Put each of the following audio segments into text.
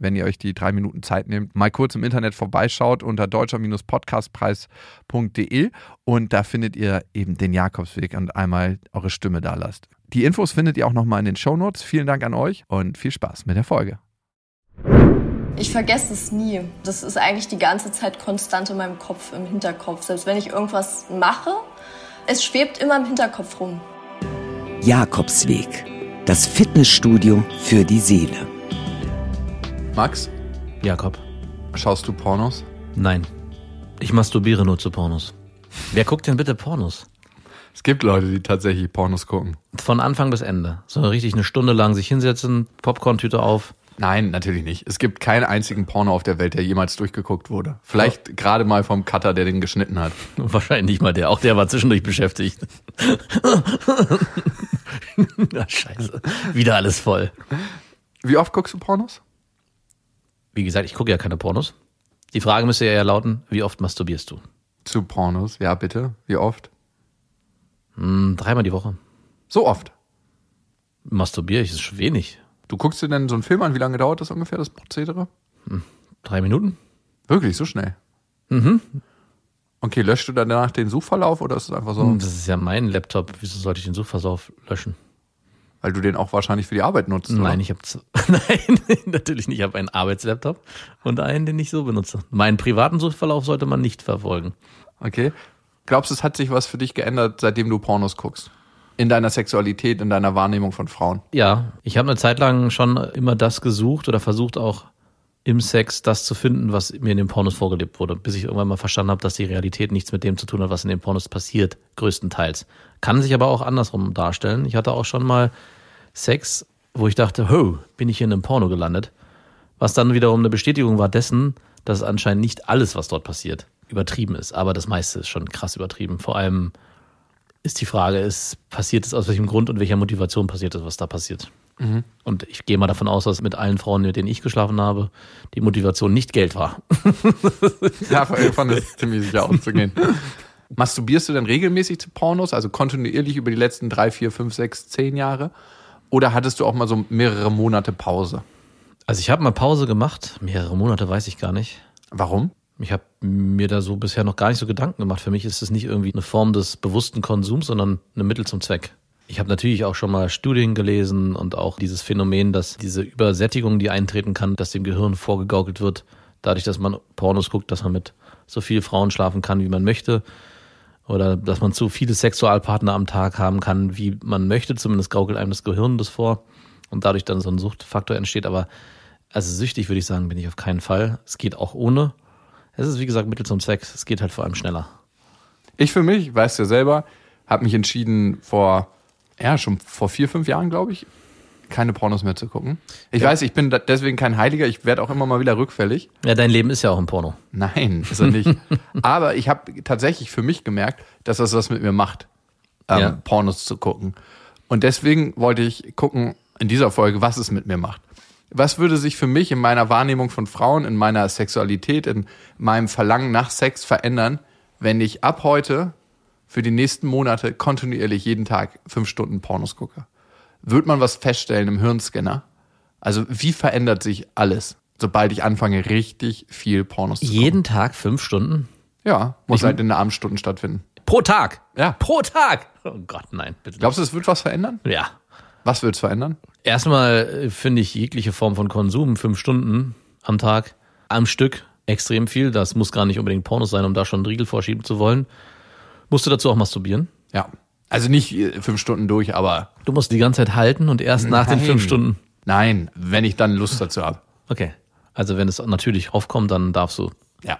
wenn ihr euch die drei Minuten Zeit nehmt, mal kurz im Internet vorbeischaut unter deutscher-podcastpreis.de und da findet ihr eben den Jakobsweg und einmal eure Stimme da lasst. Die Infos findet ihr auch nochmal in den Shownotes. Vielen Dank an euch und viel Spaß mit der Folge. Ich vergesse es nie. Das ist eigentlich die ganze Zeit konstant in meinem Kopf, im Hinterkopf. Selbst wenn ich irgendwas mache, es schwebt immer im Hinterkopf rum. Jakobsweg. Das Fitnessstudio für die Seele. Max, Jakob. schaust du Pornos? Nein. Ich masturbiere nur zu Pornos. Wer guckt denn bitte Pornos? Es gibt Leute, die tatsächlich Pornos gucken. Von Anfang bis Ende. So richtig eine Stunde lang sich hinsetzen, Popcorn-Tüte auf. Nein, natürlich nicht. Es gibt keinen einzigen Porno auf der Welt, der jemals durchgeguckt wurde. Vielleicht gerade mal vom Cutter, der den geschnitten hat. Wahrscheinlich nicht mal der. Auch der war zwischendurch beschäftigt. Na, scheiße. Wieder alles voll. Wie oft guckst du Pornos? Wie gesagt, ich gucke ja keine Pornos. Die Frage müsste ja lauten, wie oft masturbierst du? Zu Pornos, ja bitte. Wie oft? Hm, dreimal die Woche. So oft. Masturbiere ich, ist schon wenig. Du guckst dir denn so einen Film an, wie lange dauert das ungefähr, das Prozedere? Drei Minuten? Wirklich, so schnell? Mhm. Okay, löschst du dann danach den Suchverlauf oder ist es einfach so, Das ist ja mein Laptop. Wieso sollte ich den Suchverlauf löschen? Weil du den auch wahrscheinlich für die Arbeit nutzt? oder? Nein, ich habe nein, natürlich nicht. Ich habe einen Arbeitslaptop und einen, den ich so benutze. Meinen privaten Suchverlauf sollte man nicht verfolgen. Okay. Glaubst du, es hat sich was für dich geändert, seitdem du Pornos guckst? In deiner Sexualität, in deiner Wahrnehmung von Frauen? Ja, ich habe eine Zeit lang schon immer das gesucht oder versucht auch im Sex das zu finden, was mir in den Pornos vorgelebt wurde, bis ich irgendwann mal verstanden habe, dass die Realität nichts mit dem zu tun hat, was in den Pornos passiert, größtenteils. Kann sich aber auch andersrum darstellen. Ich hatte auch schon mal Sex, wo ich dachte, ho, bin ich hier in einem Porno gelandet, was dann wiederum eine Bestätigung war dessen, dass anscheinend nicht alles, was dort passiert, übertrieben ist. Aber das meiste ist schon krass übertrieben. Vor allem ist die Frage, ist, passiert es aus welchem Grund und welcher Motivation passiert es, was da passiert. Und ich gehe mal davon aus, dass mit allen Frauen, mit denen ich geschlafen habe, die Motivation nicht Geld war. Ja, davon ist ziemlich sicher auszugehen. Masturbierst du denn regelmäßig zu Pornos, also kontinuierlich über die letzten drei, vier, fünf, sechs, zehn Jahre? Oder hattest du auch mal so mehrere Monate Pause? Also ich habe mal Pause gemacht, mehrere Monate weiß ich gar nicht. Warum? Ich habe mir da so bisher noch gar nicht so Gedanken gemacht. Für mich ist es nicht irgendwie eine Form des bewussten Konsums, sondern eine Mittel zum Zweck. Ich habe natürlich auch schon mal Studien gelesen und auch dieses Phänomen, dass diese Übersättigung, die eintreten kann, dass dem Gehirn vorgegaukelt wird, dadurch, dass man Pornos guckt, dass man mit so vielen Frauen schlafen kann, wie man möchte. Oder dass man zu viele Sexualpartner am Tag haben kann, wie man möchte. Zumindest gaukelt einem das Gehirn das vor. Und dadurch dann so ein Suchtfaktor entsteht. Aber also süchtig würde ich sagen, bin ich auf keinen Fall. Es geht auch ohne. Es ist wie gesagt Mittel zum Zweck. Es geht halt vor allem schneller. Ich für mich, weißt du ja selber, habe mich entschieden vor, ja, schon vor vier, fünf Jahren, glaube ich, keine Pornos mehr zu gucken. Ich weiß, ich bin deswegen kein Heiliger, ich werde auch immer mal wieder rückfällig. Ja, dein Leben ist ja auch ein Porno. Nein, ist er nicht. Aber ich habe tatsächlich für mich gemerkt, dass das was mit mir macht, ähm, Ja. Pornos zu gucken. Und deswegen wollte ich gucken in dieser Folge, was es mit mir macht. Was würde sich für mich in meiner Wahrnehmung von Frauen, in meiner Sexualität, in meinem Verlangen nach Sex verändern, wenn ich ab heute für die nächsten Monate kontinuierlich jeden Tag fünf Stunden Pornos gucke? Wird man was feststellen im Hirnscanner? Also wie verändert sich alles, sobald ich anfange, richtig viel Pornos zu gucken? Jeden Tag fünf Stunden? Ja, muss Ich- halt in den Abendstunden stattfinden. Pro Tag? Ja. Pro Tag? Oh Gott, nein, bitte. Glaubst du, es wird was verändern? Ja. Was wird es verändern? Erstmal äh, finde ich jegliche Form von Konsum, fünf Stunden am Tag, am Stück, extrem viel. Das muss gar nicht unbedingt Pornos sein, um da schon einen Riegel vorschieben zu wollen. Musst du dazu auch masturbieren? Ja. Also nicht äh, fünf Stunden durch, aber Du musst die ganze Zeit halten und erst nach den Nein. fünf Stunden. nein, wenn ich dann Lust dazu habe. Okay. Also wenn es natürlich aufkommt, dann darfst du. Ja.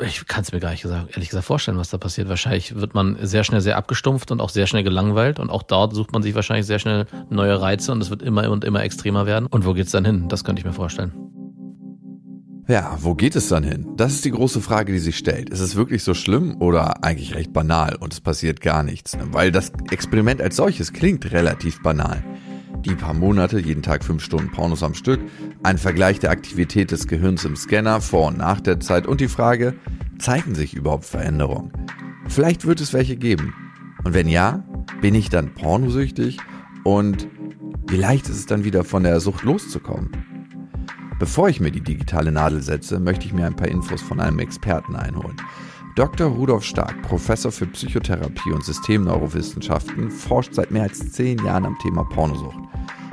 Ich kann es mir gar nicht gesagt, ehrlich gesagt vorstellen, was da passiert. Wahrscheinlich wird man sehr schnell sehr abgestumpft und auch sehr schnell gelangweilt und auch dort sucht man sich wahrscheinlich sehr schnell neue Reize und es wird immer und immer extremer werden. Und wo geht's dann hin? Das könnte ich mir vorstellen. Ja, wo geht es dann hin? Das ist die große Frage, die sich stellt. Ist es wirklich so schlimm oder eigentlich recht banal und es passiert gar nichts? Weil das Experiment als solches klingt relativ banal. Die paar Monate, jeden Tag fünf Stunden Pornos am Stück, ein Vergleich der Aktivität des Gehirns im Scanner vor und nach der Zeit und die Frage, zeigen sich überhaupt Veränderungen? Vielleicht wird es welche geben. Und wenn ja, bin ich dann pornosüchtig? Und wie leicht ist es dann wieder von der Sucht loszukommen? Bevor ich mir die digitale Nadel setze, möchte ich mir ein paar Infos von einem Experten einholen. Dr. Rudolf Stark, Professor für Psychotherapie und Systemneurowissenschaften, forscht seit mehr als zehn Jahren am Thema Pornosucht.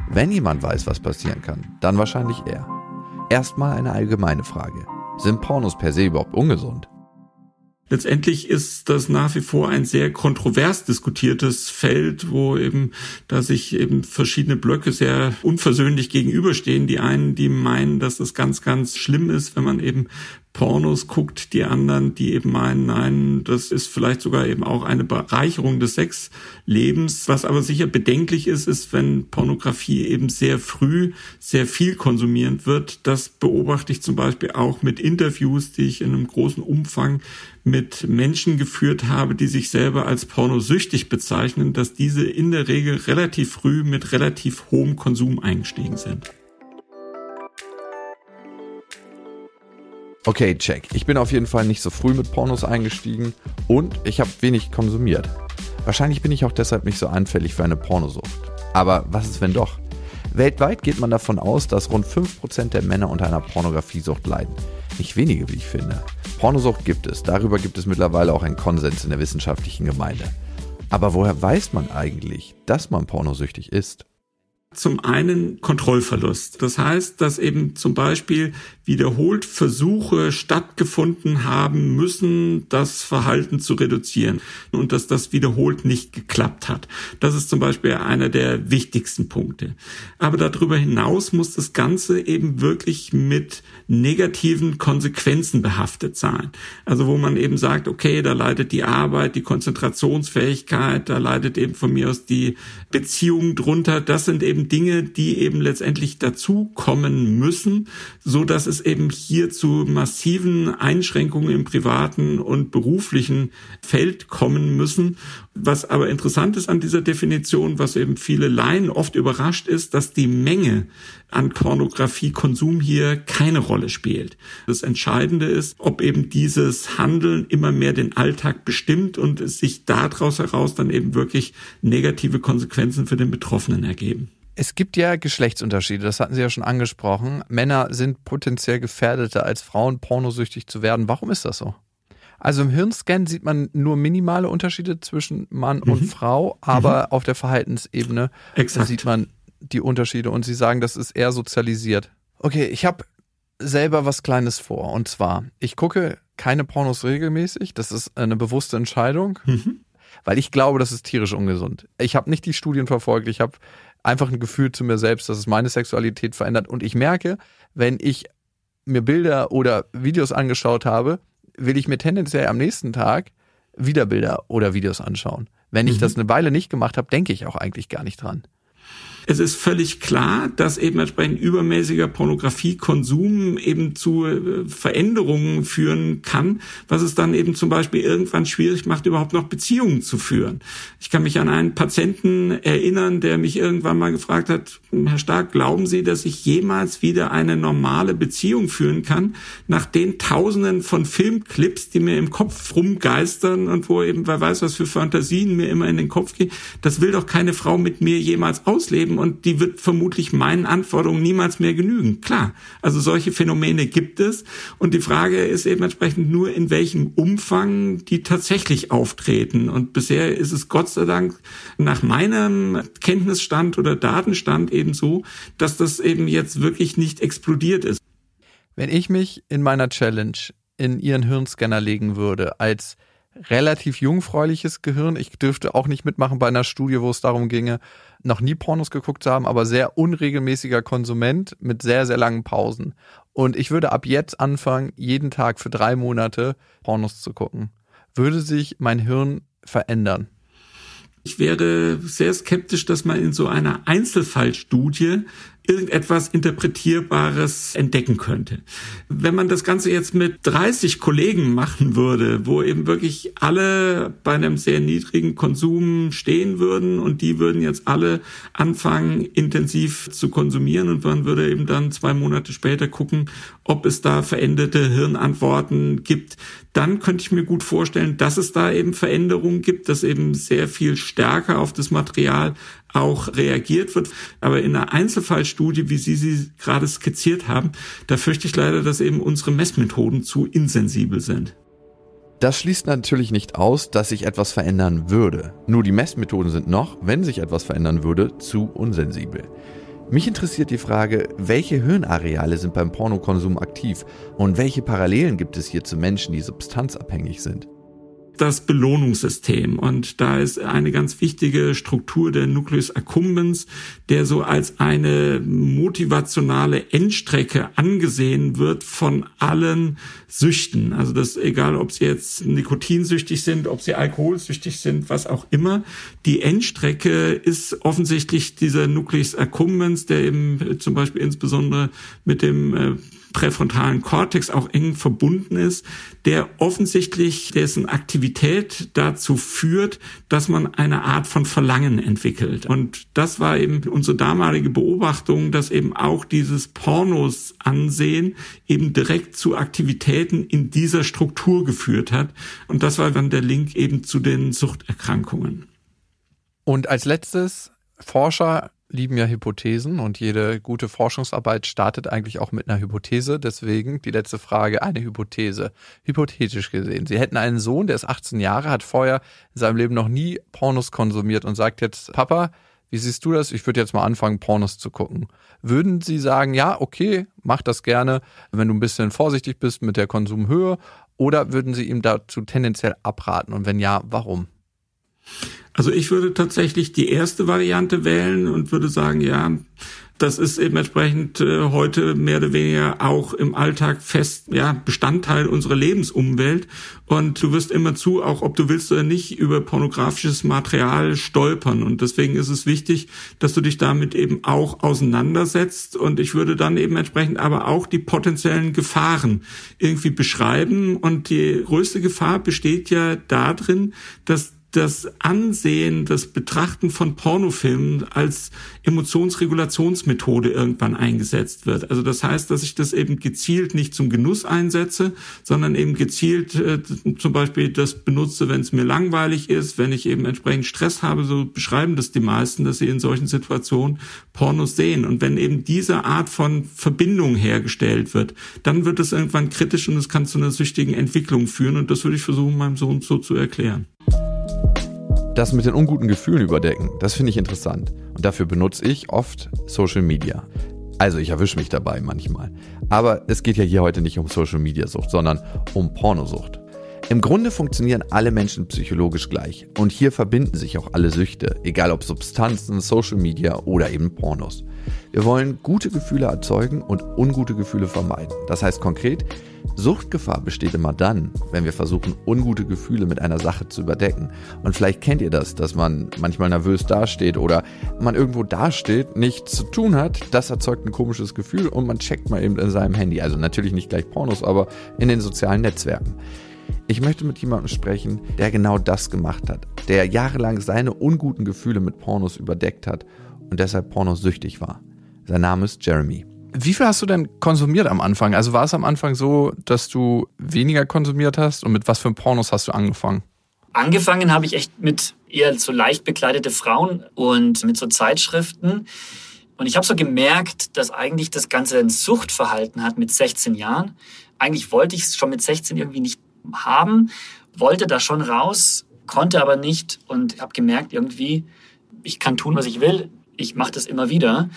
Wenn jemand weiß, was passieren kann, dann wahrscheinlich er. Erstmal eine allgemeine Frage. Sind Pornos per se überhaupt ungesund? Letztendlich ist das nach wie vor ein sehr kontrovers diskutiertes Feld, wo eben, da sich eben verschiedene Blöcke sehr unversöhnlich gegenüberstehen. Die einen, die meinen, dass es ganz, ganz schlimm ist, wenn man eben Pornos guckt, die anderen, die eben meinen, nein, das ist vielleicht sogar eben auch eine Bereicherung des Sexlebens. Was aber sicher bedenklich ist, ist, wenn Pornografie eben sehr früh sehr viel konsumiert wird. Das beobachte ich zum Beispiel auch mit Interviews, die ich in einem großen Umfang mit Menschen geführt habe, die sich selber als pornosüchtig bezeichnen, dass diese in der Regel relativ früh mit relativ hohem Konsum eingestiegen sind. Okay, check. Ich bin auf jeden Fall nicht so früh mit Pornos eingestiegen und ich habe wenig konsumiert. Wahrscheinlich bin ich auch deshalb nicht so anfällig für eine Pornosucht. Aber was ist, wenn doch? Weltweit geht man davon aus, dass rund 5% der Männer unter einer Pornografiesucht leiden. Nicht wenige, wie ich finde. Pornosucht gibt es. Darüber gibt es mittlerweile auch einen Konsens in der wissenschaftlichen Gemeinde. Aber woher weiß man eigentlich, dass man pornosüchtig ist? Zum einen Kontrollverlust. Das heißt, dass eben zum Beispiel wiederholt Versuche stattgefunden haben müssen, das Verhalten zu reduzieren und dass das wiederholt nicht geklappt hat. Das ist zum Beispiel einer der wichtigsten Punkte. Aber darüber hinaus muss das Ganze eben wirklich mit negativen Konsequenzen behaftet sein. Also wo man eben sagt, okay, da leidet die Arbeit, die Konzentrationsfähigkeit, da leidet eben von mir aus die Beziehung drunter. Das sind eben Dinge, die eben letztendlich dazukommen müssen, so dass es es eben hier zu massiven Einschränkungen im privaten und beruflichen Feld kommen müssen. Was aber interessant ist an dieser Definition, was eben viele Laien oft überrascht ist, dass die Menge an Pornografiekonsum hier keine Rolle spielt. Das Entscheidende ist, ob eben dieses Handeln immer mehr den Alltag bestimmt und es sich daraus heraus dann eben wirklich negative Konsequenzen für den Betroffenen ergeben. Es gibt ja Geschlechtsunterschiede, das hatten Sie ja schon angesprochen. Männer sind potenziell gefährdeter als Frauen, pornosüchtig zu werden. Warum ist das so? Also im Hirnscan sieht man nur minimale Unterschiede zwischen Mann mhm. und Frau, aber mhm. auf der Verhaltensebene Exakt. sieht man die Unterschiede und Sie sagen, das ist eher sozialisiert. Okay, ich habe selber was Kleines vor und zwar, ich gucke keine Pornos regelmäßig, das ist eine bewusste Entscheidung. Mhm weil ich glaube, das ist tierisch ungesund. Ich habe nicht die Studien verfolgt, ich habe einfach ein Gefühl zu mir selbst, dass es meine Sexualität verändert. Und ich merke, wenn ich mir Bilder oder Videos angeschaut habe, will ich mir tendenziell am nächsten Tag wieder Bilder oder Videos anschauen. Wenn ich mhm. das eine Weile nicht gemacht habe, denke ich auch eigentlich gar nicht dran. Es ist völlig klar, dass eben entsprechend übermäßiger Pornografiekonsum eben zu äh, Veränderungen führen kann, was es dann eben zum Beispiel irgendwann schwierig macht, überhaupt noch Beziehungen zu führen. Ich kann mich an einen Patienten erinnern, der mich irgendwann mal gefragt hat, Herr Stark, glauben Sie, dass ich jemals wieder eine normale Beziehung führen kann, nach den Tausenden von Filmclips, die mir im Kopf rumgeistern und wo eben, wer weiß, was für Fantasien mir immer in den Kopf gehen. Das will doch keine Frau mit mir jemals ausleben und die wird vermutlich meinen Anforderungen niemals mehr genügen. Klar, also solche Phänomene gibt es und die Frage ist eben entsprechend nur, in welchem Umfang die tatsächlich auftreten. Und bisher ist es Gott sei Dank nach meinem Kenntnisstand oder Datenstand eben so, dass das eben jetzt wirklich nicht explodiert ist. Wenn ich mich in meiner Challenge in Ihren Hirnscanner legen würde als relativ jungfräuliches Gehirn. Ich dürfte auch nicht mitmachen bei einer Studie, wo es darum ginge, noch nie Pornos geguckt zu haben, aber sehr unregelmäßiger Konsument mit sehr, sehr langen Pausen. Und ich würde ab jetzt anfangen, jeden Tag für drei Monate Pornos zu gucken. Würde sich mein Hirn verändern? Ich wäre sehr skeptisch, dass man in so einer Einzelfallstudie irgendetwas Interpretierbares entdecken könnte. Wenn man das Ganze jetzt mit 30 Kollegen machen würde, wo eben wirklich alle bei einem sehr niedrigen Konsum stehen würden und die würden jetzt alle anfangen, intensiv zu konsumieren und man würde eben dann zwei Monate später gucken, ob es da veränderte Hirnantworten gibt, dann könnte ich mir gut vorstellen, dass es da eben Veränderungen gibt, dass eben sehr viel stärker auf das Material auch reagiert wird. Aber in einer Einzelfallstudie, wie Sie sie gerade skizziert haben, da fürchte ich leider, dass eben unsere Messmethoden zu insensibel sind. Das schließt natürlich nicht aus, dass sich etwas verändern würde. Nur die Messmethoden sind noch, wenn sich etwas verändern würde, zu unsensibel. Mich interessiert die Frage, welche Hirnareale sind beim Pornokonsum aktiv und welche Parallelen gibt es hier zu Menschen, die substanzabhängig sind? Das Belohnungssystem. Und da ist eine ganz wichtige Struktur der Nucleus accumbens, der so als eine motivationale Endstrecke angesehen wird von allen Süchten. Also das egal, ob sie jetzt nikotinsüchtig sind, ob sie alkoholsüchtig sind, was auch immer. Die Endstrecke ist offensichtlich dieser Nucleus accumbens, der eben zum Beispiel insbesondere mit dem äh, präfrontalen Kortex auch eng verbunden ist, der offensichtlich dessen Aktivität dazu führt, dass man eine Art von Verlangen entwickelt. Und das war eben unsere damalige Beobachtung, dass eben auch dieses Pornos ansehen eben direkt zu Aktivitäten in dieser Struktur geführt hat. Und das war dann der Link eben zu den Suchterkrankungen. Und als letztes Forscher lieben ja Hypothesen und jede gute Forschungsarbeit startet eigentlich auch mit einer Hypothese. Deswegen die letzte Frage, eine Hypothese. Hypothetisch gesehen. Sie hätten einen Sohn, der ist 18 Jahre, hat vorher in seinem Leben noch nie Pornos konsumiert und sagt jetzt, Papa, wie siehst du das? Ich würde jetzt mal anfangen, Pornos zu gucken. Würden Sie sagen, ja, okay, mach das gerne, wenn du ein bisschen vorsichtig bist mit der Konsumhöhe? Oder würden Sie ihm dazu tendenziell abraten? Und wenn ja, warum? Also ich würde tatsächlich die erste Variante wählen und würde sagen, ja, das ist eben entsprechend äh, heute mehr oder weniger auch im Alltag fest, ja, Bestandteil unserer Lebensumwelt. Und du wirst immer zu, auch ob du willst oder nicht, über pornografisches Material stolpern. Und deswegen ist es wichtig, dass du dich damit eben auch auseinandersetzt. Und ich würde dann eben entsprechend aber auch die potenziellen Gefahren irgendwie beschreiben. Und die größte Gefahr besteht ja darin, dass das Ansehen, das Betrachten von Pornofilmen als Emotionsregulationsmethode irgendwann eingesetzt wird. Also das heißt, dass ich das eben gezielt nicht zum Genuss einsetze, sondern eben gezielt äh, zum Beispiel das benutze, wenn es mir langweilig ist, wenn ich eben entsprechend Stress habe. So beschreiben das die meisten, dass sie in solchen Situationen Pornos sehen. Und wenn eben diese Art von Verbindung hergestellt wird, dann wird es irgendwann kritisch und es kann zu einer süchtigen Entwicklung führen. Und das würde ich versuchen, meinem Sohn so zu erklären. Das mit den unguten Gefühlen überdecken, das finde ich interessant. Und dafür benutze ich oft Social Media. Also ich erwische mich dabei manchmal. Aber es geht ja hier heute nicht um Social Media Sucht, sondern um Pornosucht. Im Grunde funktionieren alle Menschen psychologisch gleich. Und hier verbinden sich auch alle Süchte, egal ob Substanzen, Social Media oder eben Pornos. Wir wollen gute Gefühle erzeugen und ungute Gefühle vermeiden. Das heißt konkret, Suchtgefahr besteht immer dann, wenn wir versuchen, ungute Gefühle mit einer Sache zu überdecken. Und vielleicht kennt ihr das, dass man manchmal nervös dasteht oder man irgendwo dasteht, nichts zu tun hat. Das erzeugt ein komisches Gefühl und man checkt mal eben in seinem Handy. Also natürlich nicht gleich Pornos, aber in den sozialen Netzwerken. Ich möchte mit jemandem sprechen, der genau das gemacht hat, der jahrelang seine unguten Gefühle mit Pornos überdeckt hat und deshalb pornosüchtig war. Sein Name ist Jeremy. Wie viel hast du denn konsumiert am Anfang? Also war es am Anfang so, dass du weniger konsumiert hast und mit was für Pornos hast du angefangen? Angefangen habe ich echt mit eher so leicht bekleidete Frauen und mit so Zeitschriften. Und ich habe so gemerkt, dass eigentlich das Ganze ein Suchtverhalten hat mit 16 Jahren. Eigentlich wollte ich es schon mit 16 irgendwie nicht haben, wollte da schon raus, konnte aber nicht und habe gemerkt irgendwie, ich kann tun, was ich will. Ich mache das immer wieder.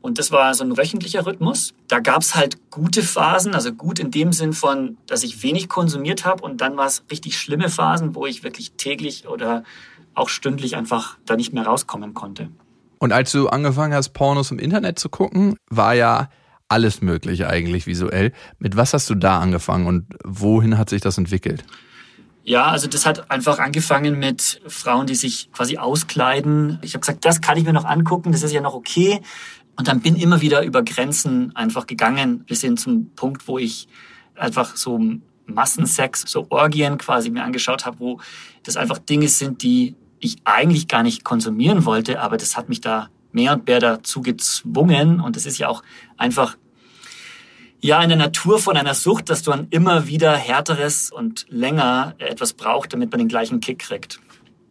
Und das war so ein wöchentlicher Rhythmus. Da gab es halt gute Phasen, also gut in dem Sinn von, dass ich wenig konsumiert habe und dann war es richtig schlimme Phasen, wo ich wirklich täglich oder auch stündlich einfach da nicht mehr rauskommen konnte. Und als du angefangen hast, Pornos im Internet zu gucken, war ja alles möglich eigentlich visuell. Mit was hast du da angefangen und wohin hat sich das entwickelt? Ja, also das hat einfach angefangen mit Frauen, die sich quasi auskleiden. Ich habe gesagt, das kann ich mir noch angucken, das ist ja noch okay. Und dann bin immer wieder über Grenzen einfach gegangen, bis hin zum Punkt, wo ich einfach so Massensex, so Orgien quasi mir angeschaut habe, wo das einfach Dinge sind, die ich eigentlich gar nicht konsumieren wollte, aber das hat mich da mehr und mehr dazu gezwungen. Und das ist ja auch einfach ja in der Natur von einer Sucht, dass du dann immer wieder härteres und länger etwas braucht, damit man den gleichen Kick kriegt.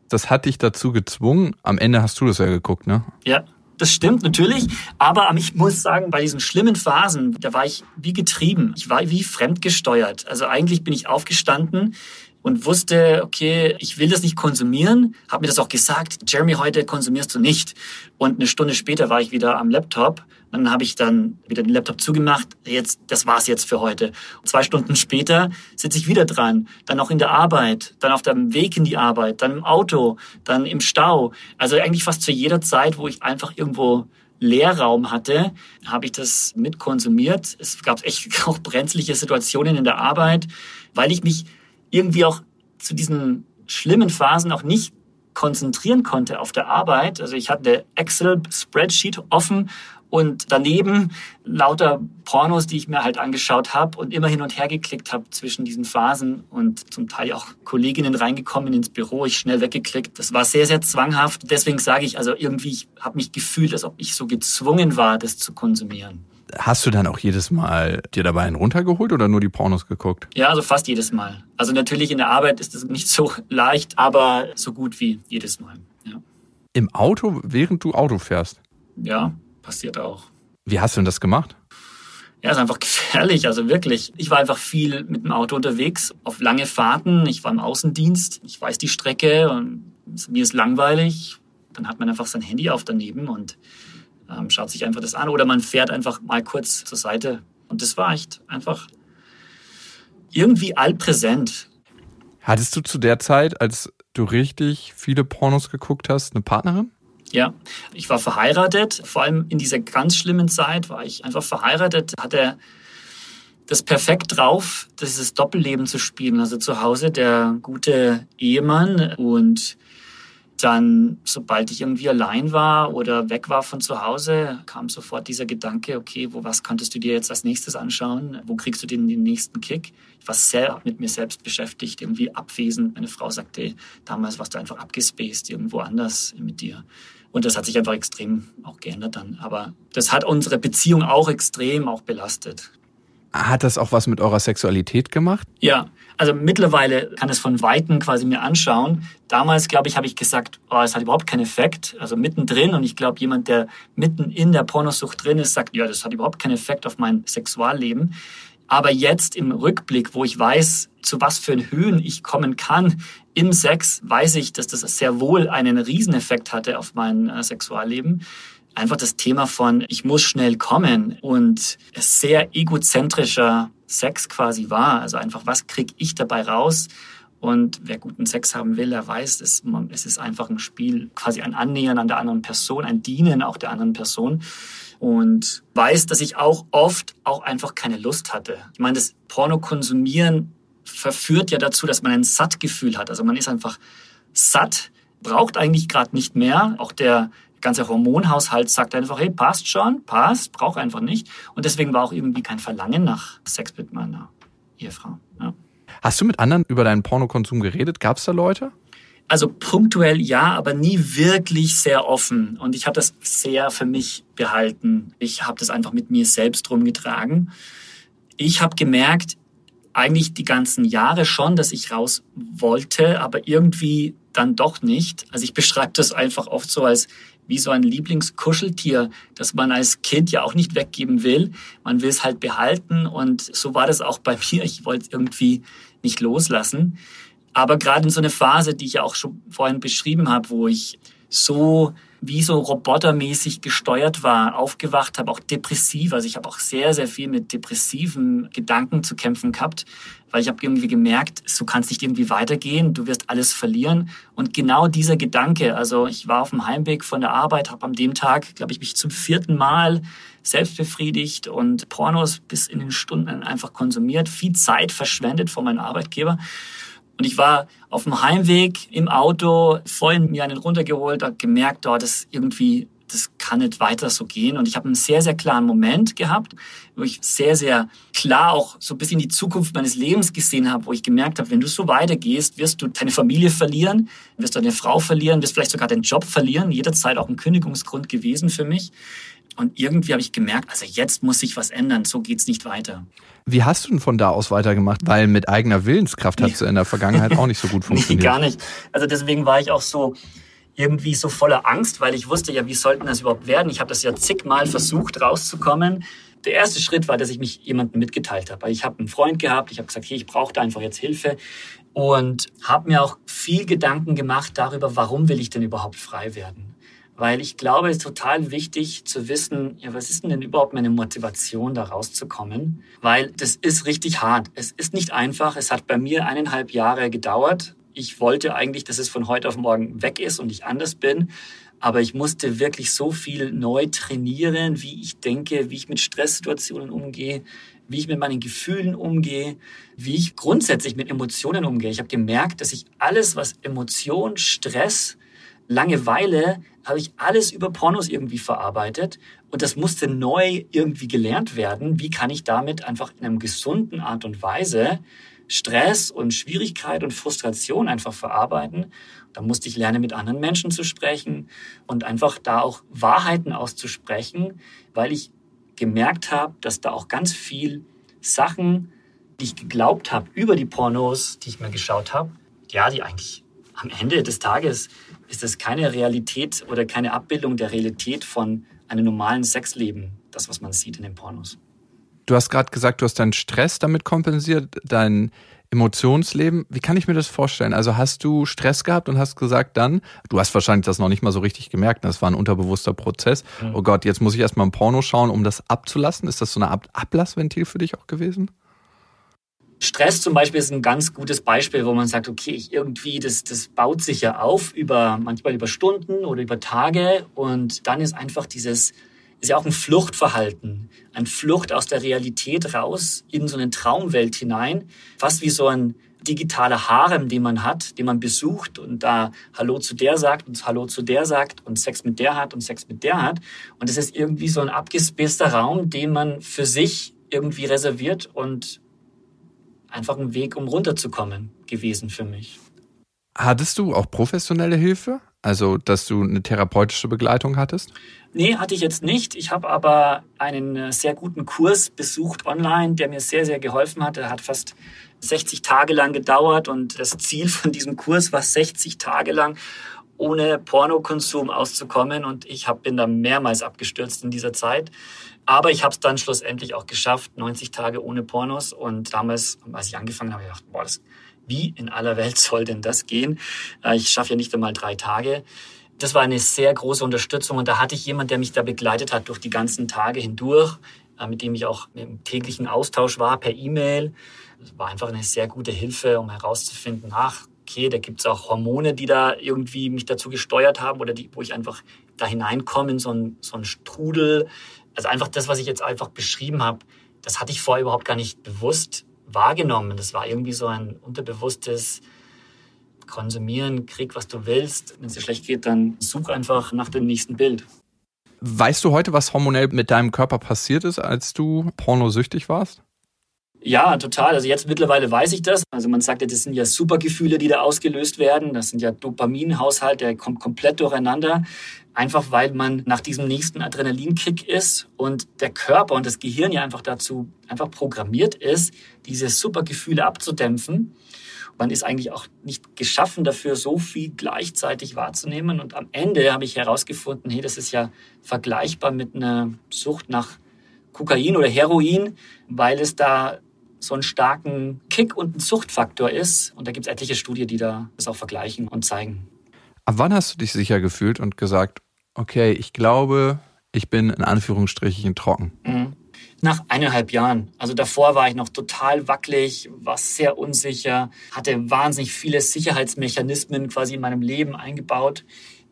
Das hat dich dazu gezwungen. Am Ende hast du das ja geguckt, ne? Ja, das stimmt natürlich. Aber ich muss sagen, bei diesen schlimmen Phasen, da war ich wie getrieben. Ich war wie fremdgesteuert. Also eigentlich bin ich aufgestanden und wusste, okay, ich will das nicht konsumieren, habe mir das auch gesagt, Jeremy, heute konsumierst du nicht. Und eine Stunde später war ich wieder am Laptop. Dann habe ich dann wieder den Laptop zugemacht. Jetzt, das war's jetzt für heute. Und zwei Stunden später sitze ich wieder dran. Dann auch in der Arbeit, dann auf dem Weg in die Arbeit, dann im Auto, dann im Stau. Also eigentlich fast zu jeder Zeit, wo ich einfach irgendwo Leerraum hatte, habe ich das mitkonsumiert. Es gab echt auch brenzliche Situationen in der Arbeit, weil ich mich irgendwie auch zu diesen schlimmen Phasen auch nicht konzentrieren konnte auf der Arbeit. Also ich hatte Excel-Spreadsheet offen und daneben lauter Pornos, die ich mir halt angeschaut habe und immer hin und her geklickt habe zwischen diesen Phasen und zum Teil auch Kolleginnen reingekommen ins Büro, ich schnell weggeklickt. Das war sehr, sehr zwanghaft. Deswegen sage ich, also irgendwie, ich habe mich gefühlt, als ob ich so gezwungen war, das zu konsumieren. Hast du dann auch jedes Mal dir dabei einen runtergeholt oder nur die Pornos geguckt? Ja, also fast jedes Mal. Also natürlich in der Arbeit ist das nicht so leicht, aber so gut wie jedes Mal. Ja. Im Auto, während du Auto fährst? Ja, passiert auch. Wie hast du denn das gemacht? Ja, ist einfach gefährlich, also wirklich. Ich war einfach viel mit dem Auto unterwegs, auf lange Fahrten. Ich war im Außendienst, ich weiß die Strecke und mir ist langweilig. Dann hat man einfach sein Handy auf daneben und ähm, schaut sich einfach das an oder man fährt einfach mal kurz zur Seite. Und das war echt einfach irgendwie allpräsent. Hattest du zu der Zeit, als du richtig viele Pornos geguckt hast, eine Partnerin? Ja, ich war verheiratet. Vor allem in dieser ganz schlimmen Zeit war ich einfach verheiratet, hatte das perfekt drauf, dieses Doppelleben zu spielen. Also zu Hause der gute Ehemann und dann, sobald ich irgendwie allein war oder weg war von zu Hause, kam sofort dieser Gedanke, okay, wo was könntest du dir jetzt als nächstes anschauen? Wo kriegst du den, den nächsten Kick? Ich war sehr mit mir selbst beschäftigt, irgendwie abwesend. Meine Frau sagte, damals warst du einfach abgespaced, irgendwo anders mit dir. Und das hat sich einfach extrem auch geändert dann. Aber das hat unsere Beziehung auch extrem auch belastet. Hat das auch was mit eurer Sexualität gemacht? Ja, also mittlerweile kann es von Weitem quasi mir anschauen. Damals, glaube ich, habe ich gesagt, oh, es hat überhaupt keinen Effekt. Also mittendrin. Und ich glaube, jemand, der mitten in der Pornosucht drin ist, sagt, ja, das hat überhaupt keinen Effekt auf mein Sexualleben. Aber jetzt im Rückblick, wo ich weiß, zu was für Höhen ich kommen kann im Sex, weiß ich, dass das sehr wohl einen Rieseneffekt hatte auf mein äh, Sexualleben einfach das Thema von, ich muss schnell kommen und sehr egozentrischer Sex quasi war. Also einfach, was krieg ich dabei raus? Und wer guten Sex haben will, der weiß, es, es ist einfach ein Spiel, quasi ein Annähern an der anderen Person, ein Dienen auch der anderen Person. Und weiß, dass ich auch oft auch einfach keine Lust hatte. Ich meine, das Porno konsumieren verführt ja dazu, dass man ein Sattgefühl hat. Also man ist einfach satt, braucht eigentlich gerade nicht mehr. Auch der ganze Hormonhaushalt sagt einfach, hey, passt schon, passt, braucht einfach nicht. Und deswegen war auch irgendwie kein Verlangen nach Sex mit meiner Ehefrau. Ja. Hast du mit anderen über deinen Pornokonsum geredet? Gab es da Leute? Also punktuell ja, aber nie wirklich sehr offen. Und ich habe das sehr für mich behalten. Ich habe das einfach mit mir selbst rumgetragen. Ich habe gemerkt, eigentlich die ganzen Jahre schon, dass ich raus wollte, aber irgendwie dann doch nicht. Also ich beschreibe das einfach oft so als wie so ein Lieblingskuscheltier, das man als Kind ja auch nicht weggeben will. Man will es halt behalten und so war das auch bei mir. Ich wollte es irgendwie nicht loslassen. Aber gerade in so eine Phase, die ich ja auch schon vorhin beschrieben habe, wo ich so wie so robotermäßig gesteuert war, aufgewacht habe, auch depressiv. Also ich habe auch sehr, sehr viel mit depressiven Gedanken zu kämpfen gehabt, weil ich habe irgendwie gemerkt, du kannst nicht irgendwie weitergehen, du wirst alles verlieren. Und genau dieser Gedanke, also ich war auf dem Heimweg von der Arbeit, habe an dem Tag, glaube ich, mich zum vierten Mal selbst befriedigt und Pornos bis in den Stunden einfach konsumiert, viel Zeit verschwendet von meinem Arbeitgeber. Und ich war auf dem Heimweg im Auto, vorhin mir einen runtergeholt, habe gemerkt, dort ist irgendwie das kann nicht weiter so gehen. Und ich habe einen sehr, sehr klaren Moment gehabt, wo ich sehr, sehr klar auch so ein bisschen die Zukunft meines Lebens gesehen habe, wo ich gemerkt habe, wenn du so weitergehst, wirst du deine Familie verlieren, wirst du deine Frau verlieren, wirst vielleicht sogar deinen Job verlieren. Jederzeit auch ein Kündigungsgrund gewesen für mich. Und irgendwie habe ich gemerkt, also jetzt muss sich was ändern, so geht's nicht weiter. Wie hast du denn von da aus weitergemacht? Weil mit eigener Willenskraft hat es in der Vergangenheit auch nicht so gut funktioniert. nee, gar nicht. Also deswegen war ich auch so irgendwie so voller Angst, weil ich wusste ja, wie sollten das überhaupt werden? Ich habe das ja zigmal versucht rauszukommen. Der erste Schritt war, dass ich mich jemandem mitgeteilt habe. Ich habe einen Freund gehabt, ich habe gesagt, hey, ich brauche da einfach jetzt Hilfe und habe mir auch viel Gedanken gemacht darüber, warum will ich denn überhaupt frei werden? Weil ich glaube, es ist total wichtig zu wissen, ja, was ist denn, überhaupt meine Motivation, da rauszukommen? Weil das ist richtig hart. Es ist nicht einfach. Es hat bei mir eineinhalb Jahre gedauert ich wollte eigentlich, dass es von heute auf morgen weg ist und ich anders bin. Aber ich musste wirklich so viel neu trainieren, wie ich denke, wie ich mit Stresssituationen umgehe, wie ich mit meinen Gefühlen umgehe, wie ich grundsätzlich mit Emotionen umgehe. Ich habe gemerkt, dass ich alles, was Emotion, Stress, Langeweile, habe ich alles über Pornos irgendwie verarbeitet. Und das musste neu irgendwie gelernt werden. Wie kann ich damit einfach in einer gesunden Art und Weise Stress und Schwierigkeit und Frustration einfach verarbeiten. Da musste ich lernen, mit anderen Menschen zu sprechen und einfach da auch Wahrheiten auszusprechen, weil ich gemerkt habe, dass da auch ganz viel Sachen, die ich geglaubt habe über die Pornos, die ich mir geschaut habe, ja, die eigentlich am Ende des Tages ist das keine Realität oder keine Abbildung der Realität von einem normalen Sexleben, das, was man sieht in den Pornos. Du hast gerade gesagt, du hast deinen Stress damit kompensiert, dein Emotionsleben. Wie kann ich mir das vorstellen? Also hast du Stress gehabt und hast gesagt dann, du hast wahrscheinlich das noch nicht mal so richtig gemerkt, das war ein unterbewusster Prozess. Mhm. Oh Gott, jetzt muss ich erstmal ein Porno schauen, um das abzulassen. Ist das so eine Art Ablassventil für dich auch gewesen? Stress zum Beispiel ist ein ganz gutes Beispiel, wo man sagt, okay, ich irgendwie, das, das baut sich ja auf über, manchmal über Stunden oder über Tage und dann ist einfach dieses, ist ja auch ein Fluchtverhalten, ein Flucht aus der Realität raus in so eine Traumwelt hinein, fast wie so ein digitaler Harem, den man hat, den man besucht und da Hallo zu der sagt und Hallo zu der sagt und Sex mit der hat und Sex mit der hat. Und es ist irgendwie so ein abgespaceder Raum, den man für sich irgendwie reserviert und einfach ein Weg, um runterzukommen gewesen für mich. Hattest du auch professionelle Hilfe? Also, dass du eine therapeutische Begleitung hattest? Nee, hatte ich jetzt nicht. Ich habe aber einen äh, sehr guten Kurs besucht online, der mir sehr, sehr geholfen hat. Er hat fast 60 Tage lang gedauert und das Ziel von diesem Kurs war 60 Tage lang ohne Pornokonsum auszukommen und ich hab, bin da mehrmals abgestürzt in dieser Zeit. Aber ich habe es dann schlussendlich auch geschafft, 90 Tage ohne Pornos und damals, als ich angefangen habe, ich gedacht, boah, das wie in aller Welt soll denn das gehen? Äh, ich schaffe ja nicht einmal drei Tage. Das war eine sehr große Unterstützung und da hatte ich jemand, der mich da begleitet hat durch die ganzen Tage hindurch, äh, mit dem ich auch im täglichen Austausch war per E-Mail. Das war einfach eine sehr gute Hilfe, um herauszufinden, ach, okay, da gibt es auch Hormone, die da irgendwie mich dazu gesteuert haben oder die, wo ich einfach da hineinkomme in so einen, so einen Strudel. Also einfach das, was ich jetzt einfach beschrieben habe, das hatte ich vorher überhaupt gar nicht bewusst wahrgenommen. Das war irgendwie so ein unterbewusstes Konsumieren, krieg, was du willst. Wenn es dir schlecht geht, dann such einfach nach dem nächsten Bild. Weißt du heute, was hormonell mit deinem Körper passiert ist, als du pornosüchtig warst? Ja, total. Also jetzt mittlerweile weiß ich das. Also man sagt ja, das sind ja Supergefühle, die da ausgelöst werden. Das sind ja Dopaminhaushalt, der kommt komplett durcheinander. Einfach weil man nach diesem nächsten Adrenalinkick ist und der Körper und das Gehirn ja einfach dazu einfach programmiert ist, diese Supergefühle abzudämpfen. Man ist eigentlich auch nicht geschaffen dafür, so viel gleichzeitig wahrzunehmen. Und am Ende habe ich herausgefunden, hey, das ist ja vergleichbar mit einer Sucht nach Kokain oder Heroin, weil es da so einen starken Kick und einen Suchtfaktor ist. Und da gibt es etliche Studien, die da das auch vergleichen und zeigen. Ab wann hast du dich sicher gefühlt und gesagt, okay, ich glaube, ich bin in Anführungsstrichen trocken? Mhm. Nach eineinhalb Jahren. Also davor war ich noch total wackelig, war sehr unsicher, hatte wahnsinnig viele Sicherheitsmechanismen quasi in meinem Leben eingebaut.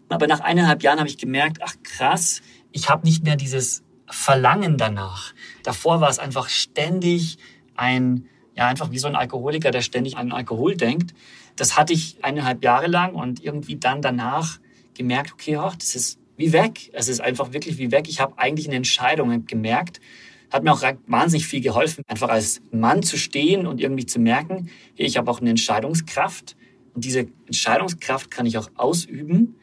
Aber nach eineinhalb Jahren habe ich gemerkt, ach krass, ich habe nicht mehr dieses Verlangen danach. Davor war es einfach ständig ein, ja, einfach wie so ein Alkoholiker, der ständig an Alkohol denkt. Das hatte ich eineinhalb Jahre lang und irgendwie dann danach gemerkt, okay, ach, das ist wie weg. Es ist einfach wirklich wie weg. Ich habe eigentlich eine Entscheidung gemerkt. Hat mir auch wahnsinnig viel geholfen, einfach als Mann zu stehen und irgendwie zu merken, ich habe auch eine Entscheidungskraft. Und diese Entscheidungskraft kann ich auch ausüben,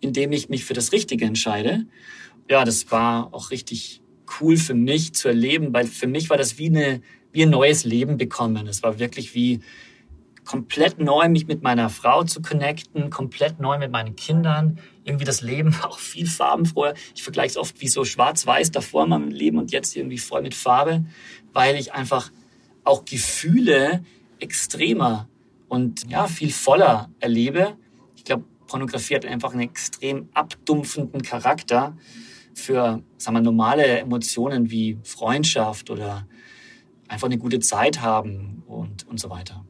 indem ich mich für das Richtige entscheide. Ja, das war auch richtig cool für mich zu erleben, weil für mich war das wie, eine, wie ein neues Leben bekommen. Es war wirklich wie komplett neu, mich mit meiner Frau zu connecten, komplett neu mit meinen Kindern. Irgendwie das Leben auch viel farbenfroher. Ich vergleiche es oft wie so schwarz-weiß davor in meinem Leben und jetzt irgendwie voll mit Farbe, weil ich einfach auch Gefühle extremer und ja, viel voller erlebe. Ich glaube, Pornografie hat einfach einen extrem abdumpfenden Charakter für sagen wir, normale Emotionen wie Freundschaft oder einfach eine gute Zeit haben und, und so weiter.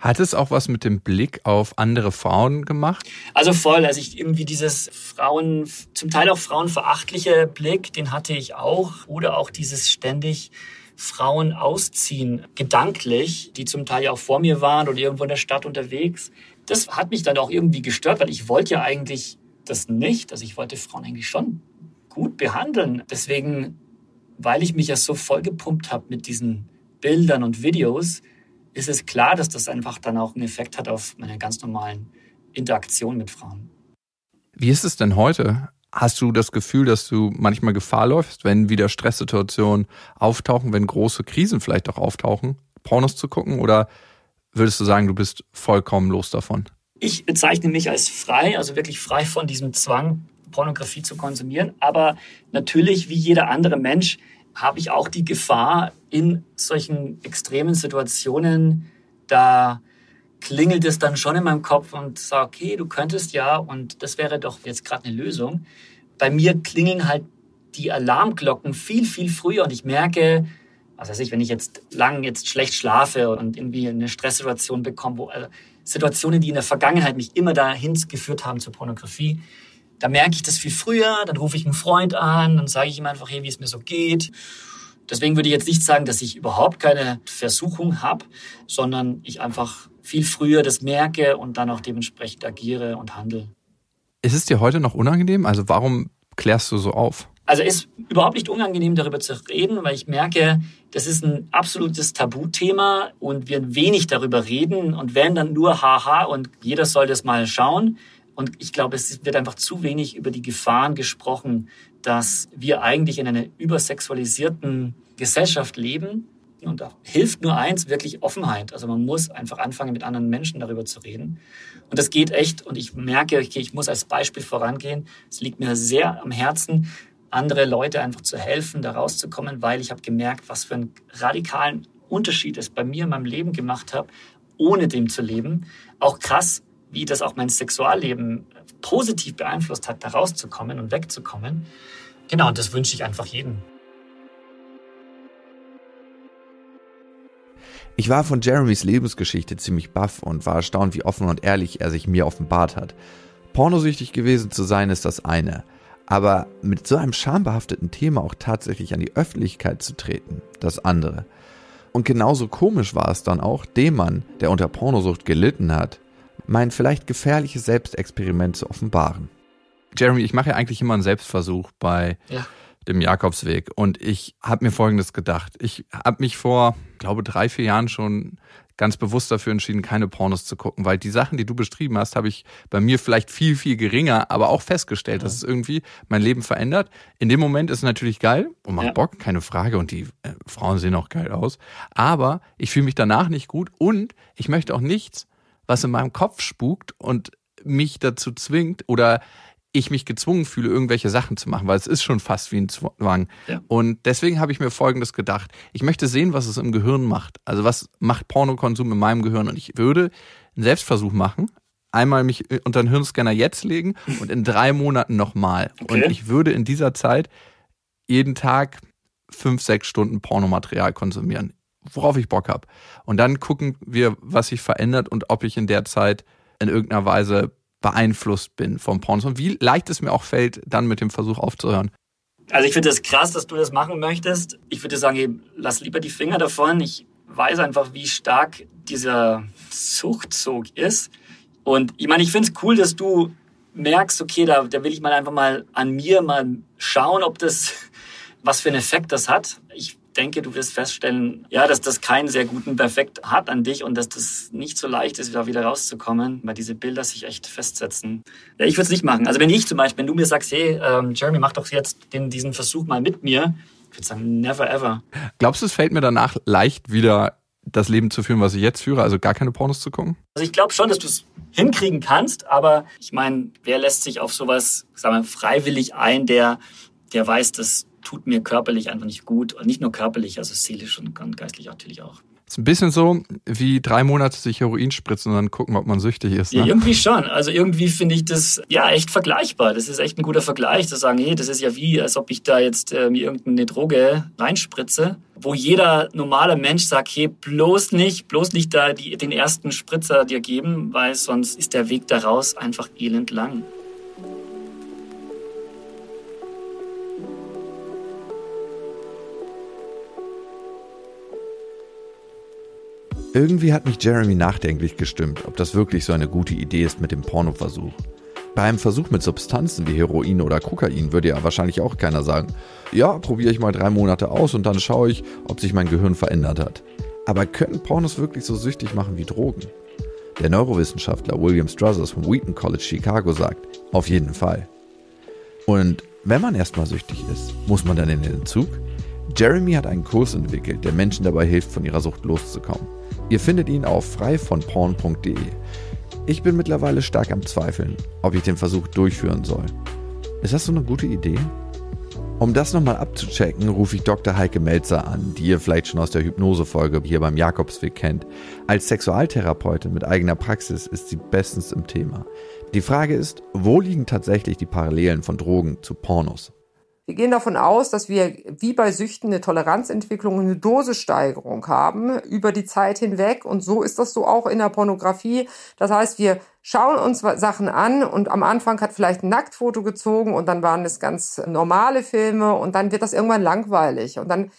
Hat es auch was mit dem Blick auf andere Frauen gemacht? Also voll. Also ich irgendwie dieses Frauen, zum Teil auch frauenverachtliche Blick, den hatte ich auch. Oder auch dieses ständig Frauen ausziehen, gedanklich, die zum Teil ja auch vor mir waren oder irgendwo in der Stadt unterwegs. Das hat mich dann auch irgendwie gestört, weil ich wollte ja eigentlich das nicht. Also ich wollte Frauen eigentlich schon gut behandeln. Deswegen, weil ich mich ja so vollgepumpt habe mit diesen Bildern und Videos, ist es klar, dass das einfach dann auch einen Effekt hat auf meine ganz normalen Interaktionen mit Frauen. Wie ist es denn heute? Hast du das Gefühl, dass du manchmal Gefahr läufst, wenn wieder Stresssituationen auftauchen, wenn große Krisen vielleicht auch auftauchen, Pornos zu gucken? Oder würdest du sagen, du bist vollkommen los davon? Ich bezeichne mich als frei, also wirklich frei von diesem Zwang, Pornografie zu konsumieren. Aber natürlich, wie jeder andere Mensch, habe ich auch die Gefahr, in solchen extremen Situationen, da klingelt es dann schon in meinem Kopf und sage, okay, du könntest ja, und das wäre doch jetzt gerade eine Lösung. Bei mir klingeln halt die Alarmglocken viel, viel früher und ich merke, was weiß ich, wenn ich jetzt lang jetzt schlecht schlafe und irgendwie eine Stresssituation bekomme, wo also Situationen, die in der Vergangenheit mich immer dahin geführt haben zur Pornografie, da merke ich das viel früher, dann rufe ich einen Freund an, dann sage ich ihm einfach, hey, wie es mir so geht. Deswegen würde ich jetzt nicht sagen, dass ich überhaupt keine Versuchung habe, sondern ich einfach viel früher das merke und dann auch dementsprechend agiere und handle. Ist es dir heute noch unangenehm? Also warum klärst du so auf? Also ist überhaupt nicht unangenehm, darüber zu reden, weil ich merke, das ist ein absolutes Tabuthema und wir wenig darüber reden und wenn dann nur haha und jeder soll das mal schauen. Und ich glaube, es wird einfach zu wenig über die Gefahren gesprochen, dass wir eigentlich in einer übersexualisierten Gesellschaft leben. Und da hilft nur eins, wirklich Offenheit. Also man muss einfach anfangen, mit anderen Menschen darüber zu reden. Und das geht echt. Und ich merke, okay, ich muss als Beispiel vorangehen. Es liegt mir sehr am Herzen, andere Leute einfach zu helfen, da rauszukommen, weil ich habe gemerkt, was für einen radikalen Unterschied es bei mir in meinem Leben gemacht hat, ohne dem zu leben. Auch krass, wie das auch mein Sexualleben positiv beeinflusst hat, da rauszukommen und wegzukommen. Genau, und das wünsche ich einfach jedem. Ich war von Jeremys Lebensgeschichte ziemlich baff und war erstaunt, wie offen und ehrlich er sich mir offenbart hat. Pornosüchtig gewesen zu sein ist das eine, aber mit so einem schambehafteten Thema auch tatsächlich an die Öffentlichkeit zu treten, das andere. Und genauso komisch war es dann auch, dem Mann, der unter Pornosucht gelitten hat, mein vielleicht gefährliches Selbstexperiment zu offenbaren. Jeremy, ich mache ja eigentlich immer einen Selbstversuch bei ja. dem Jakobsweg und ich habe mir Folgendes gedacht. Ich habe mich vor, glaube drei, vier Jahren schon ganz bewusst dafür entschieden, keine Pornos zu gucken, weil die Sachen, die du beschrieben hast, habe ich bei mir vielleicht viel, viel geringer, aber auch festgestellt, ja. dass es irgendwie mein Leben verändert. In dem Moment ist es natürlich geil und macht ja. Bock, keine Frage, und die äh, Frauen sehen auch geil aus, aber ich fühle mich danach nicht gut und ich möchte auch nichts, was in meinem Kopf spukt und mich dazu zwingt oder ich mich gezwungen fühle, irgendwelche Sachen zu machen, weil es ist schon fast wie ein Zwang. Ja. Und deswegen habe ich mir Folgendes gedacht. Ich möchte sehen, was es im Gehirn macht. Also was macht Pornokonsum in meinem Gehirn? Und ich würde einen Selbstversuch machen, einmal mich unter den Hirnscanner jetzt legen und in drei Monaten nochmal. Okay. Und ich würde in dieser Zeit jeden Tag fünf, sechs Stunden Pornomaterial konsumieren worauf ich Bock habe. Und dann gucken wir, was sich verändert und ob ich in der Zeit in irgendeiner Weise beeinflusst bin vom Pornos und wie leicht es mir auch fällt, dann mit dem Versuch aufzuhören. Also ich finde es das krass, dass du das machen möchtest. Ich würde sagen, lass lieber die Finger davon. Ich weiß einfach, wie stark dieser Suchtzug ist. Und ich meine, ich finde es cool, dass du merkst, okay, da, da will ich mal einfach mal an mir mal schauen, ob das, was für einen Effekt das hat. Ich denke, du wirst feststellen, ja, dass das keinen sehr guten Effekt hat an dich und dass das nicht so leicht ist, da wieder rauszukommen, weil diese Bilder sich echt festsetzen. Ja, ich würde es nicht machen. Also wenn ich zum Beispiel, wenn du mir sagst, hey, ähm, Jeremy, mach doch jetzt den, diesen Versuch mal mit mir, ich würde sagen, never ever. Glaubst du, es fällt mir danach leicht wieder das Leben zu führen, was ich jetzt führe, also gar keine Pornos zu gucken? Also ich glaube schon, dass du es hinkriegen kannst, aber ich meine, wer lässt sich auf sowas, sagen wir, freiwillig ein, der, der weiß, das tut mir körperlich einfach nicht gut. Und nicht nur körperlich, also seelisch und geistlich natürlich auch. Ist ein bisschen so wie drei Monate sich Heroin spritzen und dann gucken, ob man süchtig ist. Ne? Ja, irgendwie schon. Also irgendwie finde ich das ja echt vergleichbar. Das ist echt ein guter Vergleich, zu sagen, hey, das ist ja wie, als ob ich da jetzt äh, mir irgendeine Droge reinspritze, wo jeder normale Mensch sagt, hey, bloß nicht, bloß nicht da die, den ersten Spritzer dir geben, weil sonst ist der Weg daraus einfach elend lang. Irgendwie hat mich Jeremy nachdenklich gestimmt, ob das wirklich so eine gute Idee ist mit dem Pornoversuch. Bei einem Versuch mit Substanzen wie Heroin oder Kokain würde ja wahrscheinlich auch keiner sagen, ja, probiere ich mal drei Monate aus und dann schaue ich, ob sich mein Gehirn verändert hat. Aber können Pornos wirklich so süchtig machen wie Drogen? Der Neurowissenschaftler William Struthers vom Wheaton College Chicago sagt, auf jeden Fall. Und wenn man erstmal süchtig ist, muss man dann in den Entzug? Jeremy hat einen Kurs entwickelt, der Menschen dabei hilft, von ihrer Sucht loszukommen. Ihr findet ihn auf freivonporn.de. Ich bin mittlerweile stark am Zweifeln, ob ich den Versuch durchführen soll. Ist das so eine gute Idee? Um das nochmal abzuchecken, rufe ich Dr. Heike Melzer an, die ihr vielleicht schon aus der Hypnosefolge hier beim Jakobsweg kennt. Als Sexualtherapeutin mit eigener Praxis ist sie bestens im Thema. Die Frage ist, wo liegen tatsächlich die Parallelen von Drogen zu Pornos? Wir gehen davon aus, dass wir wie bei Süchten eine Toleranzentwicklung eine Dosissteigerung haben über die Zeit hinweg. Und so ist das so auch in der Pornografie. Das heißt, wir schauen uns Sachen an und am Anfang hat vielleicht ein Nacktfoto gezogen und dann waren es ganz normale Filme und dann wird das irgendwann langweilig. Und dann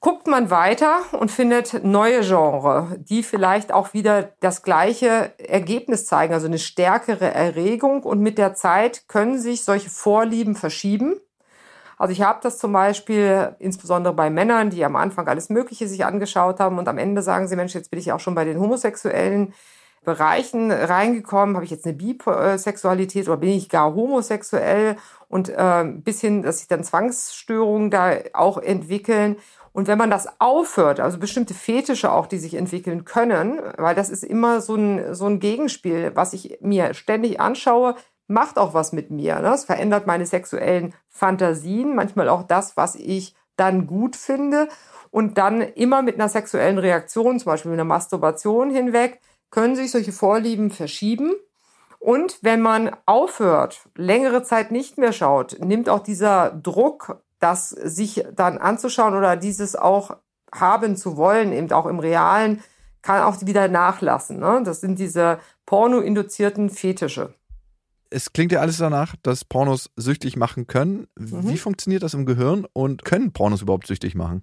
guckt man weiter und findet neue Genre, die vielleicht auch wieder das gleiche Ergebnis zeigen, also eine stärkere Erregung. Und mit der Zeit können sich solche Vorlieben verschieben. Also ich habe das zum Beispiel insbesondere bei Männern, die am Anfang alles Mögliche sich angeschaut haben und am Ende sagen sie, Mensch, jetzt bin ich auch schon bei den homosexuellen Bereichen reingekommen, habe ich jetzt eine Bisexualität oder bin ich gar homosexuell und äh, bis hin, dass sich dann Zwangsstörungen da auch entwickeln. Und wenn man das aufhört, also bestimmte Fetische auch, die sich entwickeln können, weil das ist immer so ein, so ein Gegenspiel, was ich mir ständig anschaue, macht auch was mit mir. Ne? Es verändert meine sexuellen Fantasien, manchmal auch das, was ich dann gut finde. Und dann immer mit einer sexuellen Reaktion, zum Beispiel mit einer Masturbation hinweg, können sich solche Vorlieben verschieben. Und wenn man aufhört, längere Zeit nicht mehr schaut, nimmt auch dieser Druck, das sich dann anzuschauen oder dieses auch haben zu wollen, eben auch im Realen, kann auch wieder nachlassen. Ne? Das sind diese pornoinduzierten Fetische es klingt ja alles danach, dass Pornos süchtig machen können. Mhm. Wie funktioniert das im Gehirn und können Pornos überhaupt süchtig machen?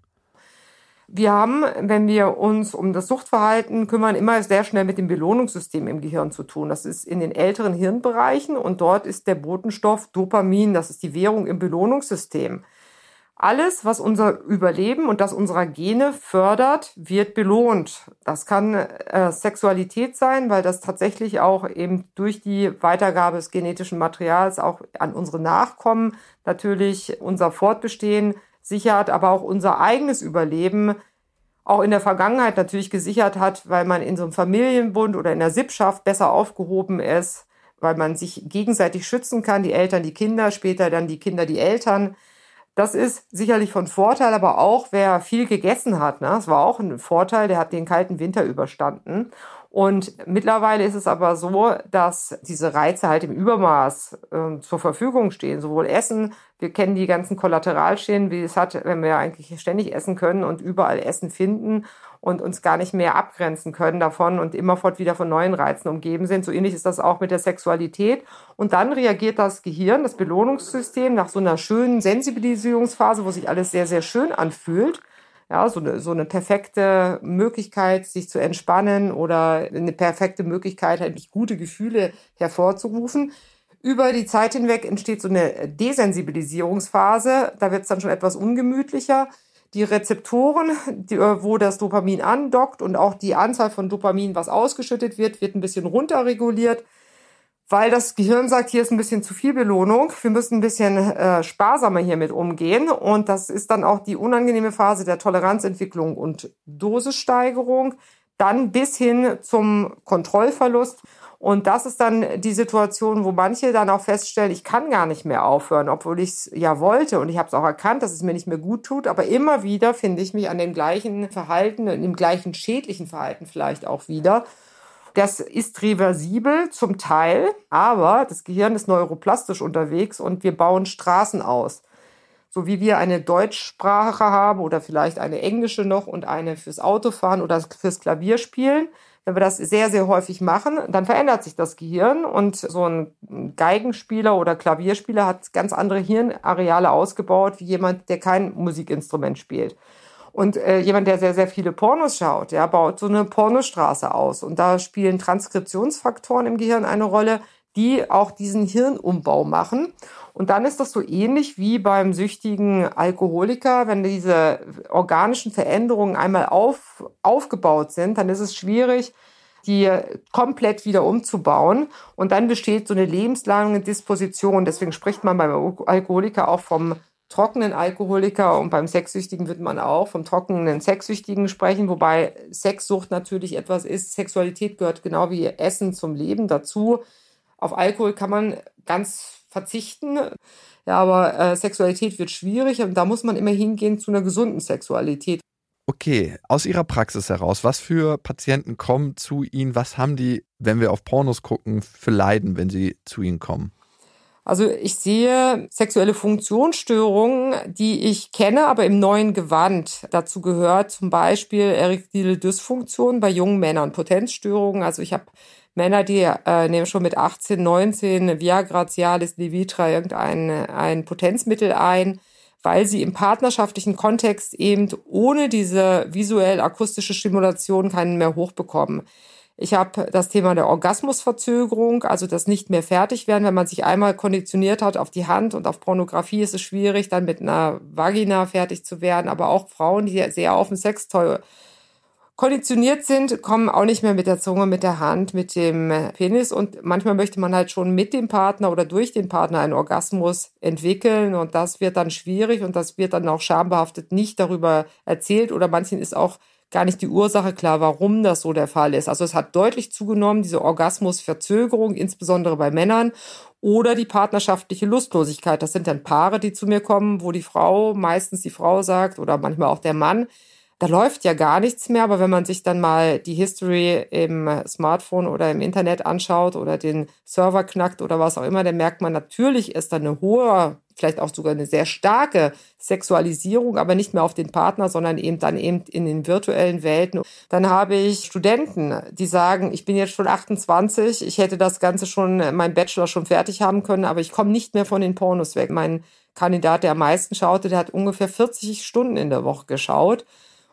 Wir haben, wenn wir uns um das Suchtverhalten kümmern, immer sehr schnell mit dem Belohnungssystem im Gehirn zu tun. Das ist in den älteren Hirnbereichen und dort ist der Botenstoff Dopamin, das ist die Währung im Belohnungssystem. Alles, was unser Überleben und das unserer Gene fördert, wird belohnt. Das kann äh, Sexualität sein, weil das tatsächlich auch eben durch die Weitergabe des genetischen Materials auch an unsere Nachkommen natürlich unser Fortbestehen sichert, aber auch unser eigenes Überleben auch in der Vergangenheit natürlich gesichert hat, weil man in so einem Familienbund oder in der Sippschaft besser aufgehoben ist, weil man sich gegenseitig schützen kann, die Eltern, die Kinder, später dann die Kinder, die Eltern. Das ist sicherlich von Vorteil, aber auch wer viel gegessen hat. Ne? Das war auch ein Vorteil, der hat den kalten Winter überstanden. Und mittlerweile ist es aber so, dass diese Reize halt im Übermaß äh, zur Verfügung stehen. Sowohl Essen, wir kennen die ganzen Kollateralschäden, wie es hat, wenn wir eigentlich ständig essen können und überall Essen finden und uns gar nicht mehr abgrenzen können davon und immerfort wieder von neuen Reizen umgeben sind. So ähnlich ist das auch mit der Sexualität. Und dann reagiert das Gehirn, das Belohnungssystem nach so einer schönen Sensibilisierungsphase, wo sich alles sehr, sehr schön anfühlt, Ja, so eine, so eine perfekte Möglichkeit, sich zu entspannen oder eine perfekte Möglichkeit, halt gute Gefühle hervorzurufen. Über die Zeit hinweg entsteht so eine Desensibilisierungsphase. Da wird es dann schon etwas ungemütlicher. Die Rezeptoren, die, wo das Dopamin andockt und auch die Anzahl von Dopamin, was ausgeschüttet wird, wird ein bisschen runterreguliert weil das Gehirn sagt, hier ist ein bisschen zu viel Belohnung, wir müssen ein bisschen äh, sparsamer hiermit umgehen. Und das ist dann auch die unangenehme Phase der Toleranzentwicklung und Dosissteigerung, dann bis hin zum Kontrollverlust. Und das ist dann die Situation, wo manche dann auch feststellen, ich kann gar nicht mehr aufhören, obwohl ich es ja wollte. Und ich habe es auch erkannt, dass es mir nicht mehr gut tut. Aber immer wieder finde ich mich an dem gleichen Verhalten, in dem gleichen schädlichen Verhalten vielleicht auch wieder. Das ist reversibel zum Teil, aber das Gehirn ist neuroplastisch unterwegs und wir bauen Straßen aus. So wie wir eine Deutschsprache haben oder vielleicht eine englische noch und eine fürs Autofahren oder fürs Klavierspielen. Wenn wir das sehr, sehr häufig machen, dann verändert sich das Gehirn und so ein Geigenspieler oder Klavierspieler hat ganz andere Hirnareale ausgebaut wie jemand, der kein Musikinstrument spielt. Und äh, jemand, der sehr, sehr viele Pornos schaut, ja, baut so eine Pornostraße aus. Und da spielen Transkriptionsfaktoren im Gehirn eine Rolle, die auch diesen Hirnumbau machen. Und dann ist das so ähnlich wie beim süchtigen Alkoholiker. Wenn diese organischen Veränderungen einmal auf, aufgebaut sind, dann ist es schwierig, die komplett wieder umzubauen. Und dann besteht so eine lebenslange Disposition. Deswegen spricht man beim Alkoholiker auch vom trockenen Alkoholiker und beim Sexsüchtigen wird man auch vom trockenen Sexsüchtigen sprechen, wobei Sexsucht natürlich etwas ist. Sexualität gehört genau wie Essen zum Leben dazu. Auf Alkohol kann man ganz verzichten, ja, aber äh, Sexualität wird schwierig und da muss man immer hingehen zu einer gesunden Sexualität. Okay, aus Ihrer Praxis heraus, was für Patienten kommen zu Ihnen? Was haben die, wenn wir auf Pornos gucken, für Leiden, wenn sie zu Ihnen kommen? Also ich sehe sexuelle Funktionsstörungen, die ich kenne, aber im neuen Gewand. Dazu gehört zum Beispiel erektile Dysfunktion bei jungen Männern, Potenzstörungen. Also ich habe Männer, die äh, nehmen schon mit 18, 19 Viagra, Cialis, Levitra irgendein ein Potenzmittel ein, weil sie im partnerschaftlichen Kontext eben ohne diese visuell-akustische Stimulation keinen mehr hochbekommen. Ich habe das Thema der Orgasmusverzögerung, also das nicht mehr fertig werden. Wenn man sich einmal konditioniert hat auf die Hand und auf Pornografie, ist es schwierig, dann mit einer Vagina fertig zu werden. Aber auch Frauen, die sehr auf dem Sextoy konditioniert sind, kommen auch nicht mehr mit der Zunge, mit der Hand, mit dem Penis. Und manchmal möchte man halt schon mit dem Partner oder durch den Partner einen Orgasmus entwickeln. Und das wird dann schwierig und das wird dann auch schambehaftet nicht darüber erzählt. Oder manchen ist auch gar nicht die Ursache klar, warum das so der Fall ist. Also es hat deutlich zugenommen, diese Orgasmusverzögerung, insbesondere bei Männern oder die partnerschaftliche Lustlosigkeit. Das sind dann Paare, die zu mir kommen, wo die Frau, meistens die Frau sagt oder manchmal auch der Mann, da läuft ja gar nichts mehr, aber wenn man sich dann mal die History im Smartphone oder im Internet anschaut oder den Server knackt oder was auch immer, dann merkt man, natürlich ist da eine hohe, vielleicht auch sogar eine sehr starke Sexualisierung, aber nicht mehr auf den Partner, sondern eben dann eben in den virtuellen Welten. Dann habe ich Studenten, die sagen, ich bin jetzt schon 28, ich hätte das Ganze schon, mein Bachelor schon fertig haben können, aber ich komme nicht mehr von den Pornos weg. Mein Kandidat, der am meisten schaute, der hat ungefähr 40 Stunden in der Woche geschaut.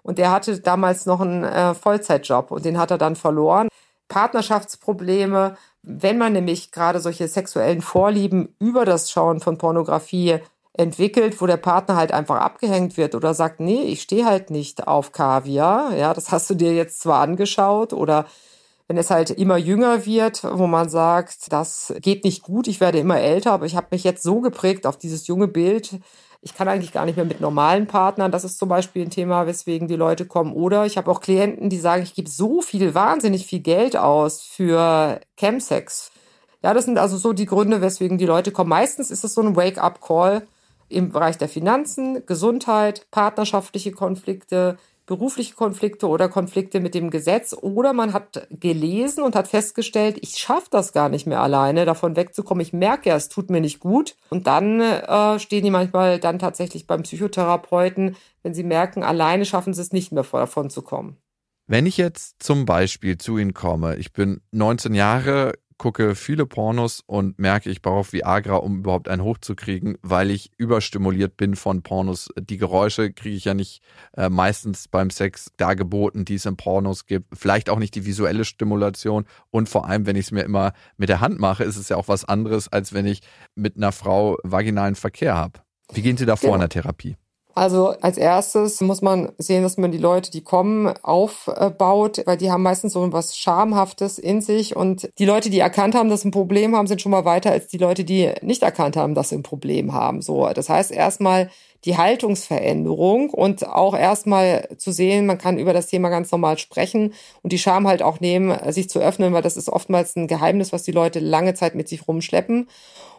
Und der hatte damals noch einen äh, Vollzeitjob und den hat er dann verloren. Partnerschaftsprobleme, wenn man nämlich gerade solche sexuellen Vorlieben über das Schauen von Pornografie entwickelt, wo der Partner halt einfach abgehängt wird oder sagt, nee, ich stehe halt nicht auf Kaviar, ja, das hast du dir jetzt zwar angeschaut oder wenn es halt immer jünger wird, wo man sagt, das geht nicht gut, ich werde immer älter, aber ich habe mich jetzt so geprägt auf dieses junge Bild, ich kann eigentlich gar nicht mehr mit normalen Partnern. Das ist zum Beispiel ein Thema, weswegen die Leute kommen. Oder ich habe auch Klienten, die sagen, ich gebe so viel, wahnsinnig viel Geld aus für Chemsex. Ja, das sind also so die Gründe, weswegen die Leute kommen. Meistens ist es so ein Wake-up-Call im Bereich der Finanzen, Gesundheit, partnerschaftliche Konflikte, berufliche Konflikte oder Konflikte mit dem Gesetz oder man hat gelesen und hat festgestellt, ich schaffe das gar nicht mehr alleine, davon wegzukommen. Ich merke ja, es tut mir nicht gut. Und dann äh, stehen die manchmal dann tatsächlich beim Psychotherapeuten, wenn sie merken, alleine schaffen sie es nicht mehr davon zu kommen. Wenn ich jetzt zum Beispiel zu Ihnen komme, ich bin 19 Jahre, gucke viele Pornos und merke, ich brauche Viagra, um überhaupt einen hochzukriegen, weil ich überstimuliert bin von Pornos. Die Geräusche kriege ich ja nicht äh, meistens beim Sex dargeboten, die es in Pornos gibt. Vielleicht auch nicht die visuelle Stimulation. Und vor allem, wenn ich es mir immer mit der Hand mache, ist es ja auch was anderes, als wenn ich mit einer Frau vaginalen Verkehr habe. Wie gehen Sie da vor genau. in der Therapie? Also als erstes muss man sehen, dass man die Leute, die kommen, aufbaut, weil die haben meistens so was Schamhaftes in sich und die Leute, die erkannt haben, dass sie ein Problem haben, sind schon mal weiter als die Leute, die nicht erkannt haben, dass sie ein Problem haben. So, das heißt erstmal die Haltungsveränderung und auch erstmal zu sehen, man kann über das Thema ganz normal sprechen und die Scham halt auch nehmen, sich zu öffnen, weil das ist oftmals ein Geheimnis, was die Leute lange Zeit mit sich rumschleppen.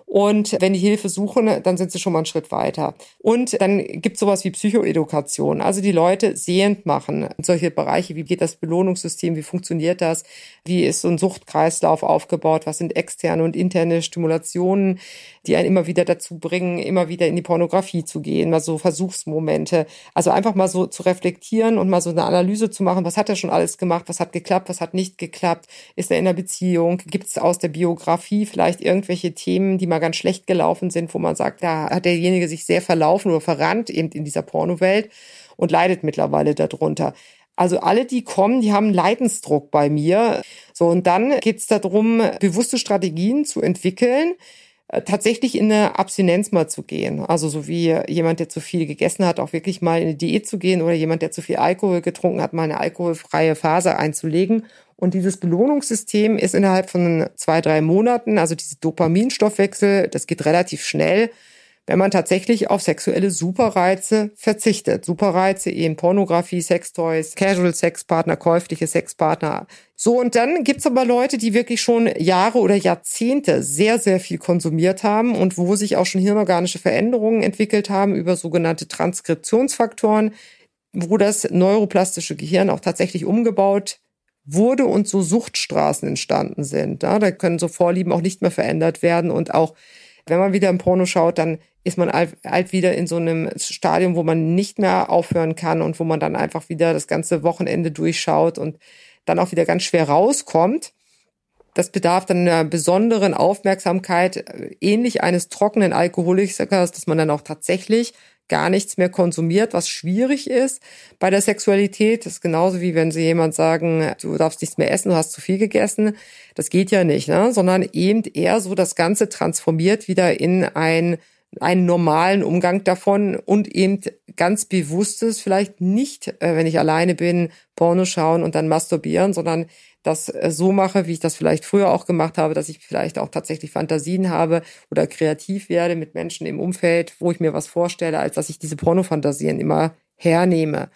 Und wenn die Hilfe suchen, dann sind sie schon mal einen Schritt weiter. Und dann gibt es sowas wie Psychoedukation, also die Leute sehend machen. Solche Bereiche, wie geht das Belohnungssystem, wie funktioniert das, wie ist so ein Suchtkreislauf aufgebaut, was sind externe und interne Stimulationen, die einen immer wieder dazu bringen, immer wieder in die Pornografie zu gehen, mal so Versuchsmomente. Also einfach mal so zu reflektieren und mal so eine Analyse zu machen, was hat er schon alles gemacht, was hat geklappt, was hat nicht geklappt, ist er in einer Beziehung, gibt es aus der Biografie vielleicht irgendwelche Themen, die mal ganz schlecht gelaufen sind, wo man sagt, da hat derjenige sich sehr verlaufen oder verrannt eben in dieser Pornowelt und leidet mittlerweile darunter. Also alle, die kommen, die haben Leidensdruck bei mir. So, und dann geht es darum, bewusste Strategien zu entwickeln, tatsächlich in eine Abstinenz mal zu gehen. Also so wie jemand, der zu viel gegessen hat, auch wirklich mal in eine Diät zu gehen oder jemand, der zu viel Alkohol getrunken hat, mal eine alkoholfreie Phase einzulegen. Und dieses Belohnungssystem ist innerhalb von zwei, drei Monaten, also diese Dopaminstoffwechsel, das geht relativ schnell, wenn man tatsächlich auf sexuelle Superreize verzichtet. Superreize eben Pornografie, Sextoys, Casual Sexpartner, käufliche Sexpartner. So, und dann gibt's aber Leute, die wirklich schon Jahre oder Jahrzehnte sehr, sehr viel konsumiert haben und wo sich auch schon hirnorganische Veränderungen entwickelt haben über sogenannte Transkriptionsfaktoren, wo das neuroplastische Gehirn auch tatsächlich umgebaut wurde und so Suchtstraßen entstanden sind. Da können so Vorlieben auch nicht mehr verändert werden und auch wenn man wieder im Porno schaut, dann ist man alt, wieder in so einem Stadium, wo man nicht mehr aufhören kann und wo man dann einfach wieder das ganze Wochenende durchschaut und dann auch wieder ganz schwer rauskommt. Das bedarf dann einer besonderen Aufmerksamkeit, ähnlich eines trockenen Alkoholikers, dass man dann auch tatsächlich gar nichts mehr konsumiert, was schwierig ist bei der Sexualität. Das ist genauso wie wenn sie jemand sagen, du darfst nichts mehr essen, du hast zu viel gegessen. Das geht ja nicht, ne? sondern eben eher so das Ganze transformiert wieder in ein einen normalen Umgang davon und eben ganz bewusstes, vielleicht nicht, äh, wenn ich alleine bin, Porno schauen und dann masturbieren, sondern das äh, so mache, wie ich das vielleicht früher auch gemacht habe, dass ich vielleicht auch tatsächlich Fantasien habe oder kreativ werde mit Menschen im Umfeld, wo ich mir was vorstelle, als dass ich diese Pornofantasien immer hernehme.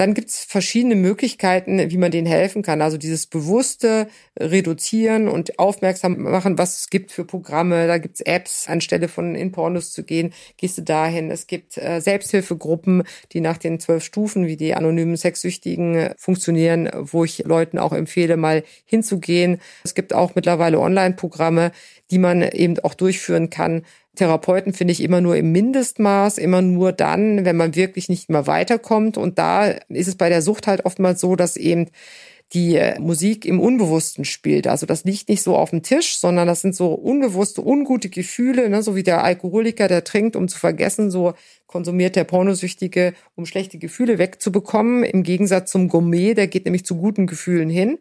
Dann gibt es verschiedene Möglichkeiten, wie man denen helfen kann. Also dieses bewusste Reduzieren und aufmerksam machen, was es gibt für Programme. Da gibt es Apps, anstelle von in Pornos zu gehen, gehst du dahin. Es gibt äh, Selbsthilfegruppen, die nach den zwölf Stufen, wie die anonymen Sexsüchtigen funktionieren, wo ich Leuten auch empfehle, mal hinzugehen. Es gibt auch mittlerweile Online-Programme, die man eben auch durchführen kann, Therapeuten finde ich immer nur im Mindestmaß, immer nur dann, wenn man wirklich nicht mehr weiterkommt. Und da ist es bei der Sucht halt oftmals so, dass eben die Musik im Unbewussten spielt. Also das liegt nicht so auf dem Tisch, sondern das sind so unbewusste, ungute Gefühle, ne? so wie der Alkoholiker, der trinkt, um zu vergessen, so konsumiert der Pornosüchtige, um schlechte Gefühle wegzubekommen. Im Gegensatz zum Gourmet, der geht nämlich zu guten Gefühlen hin.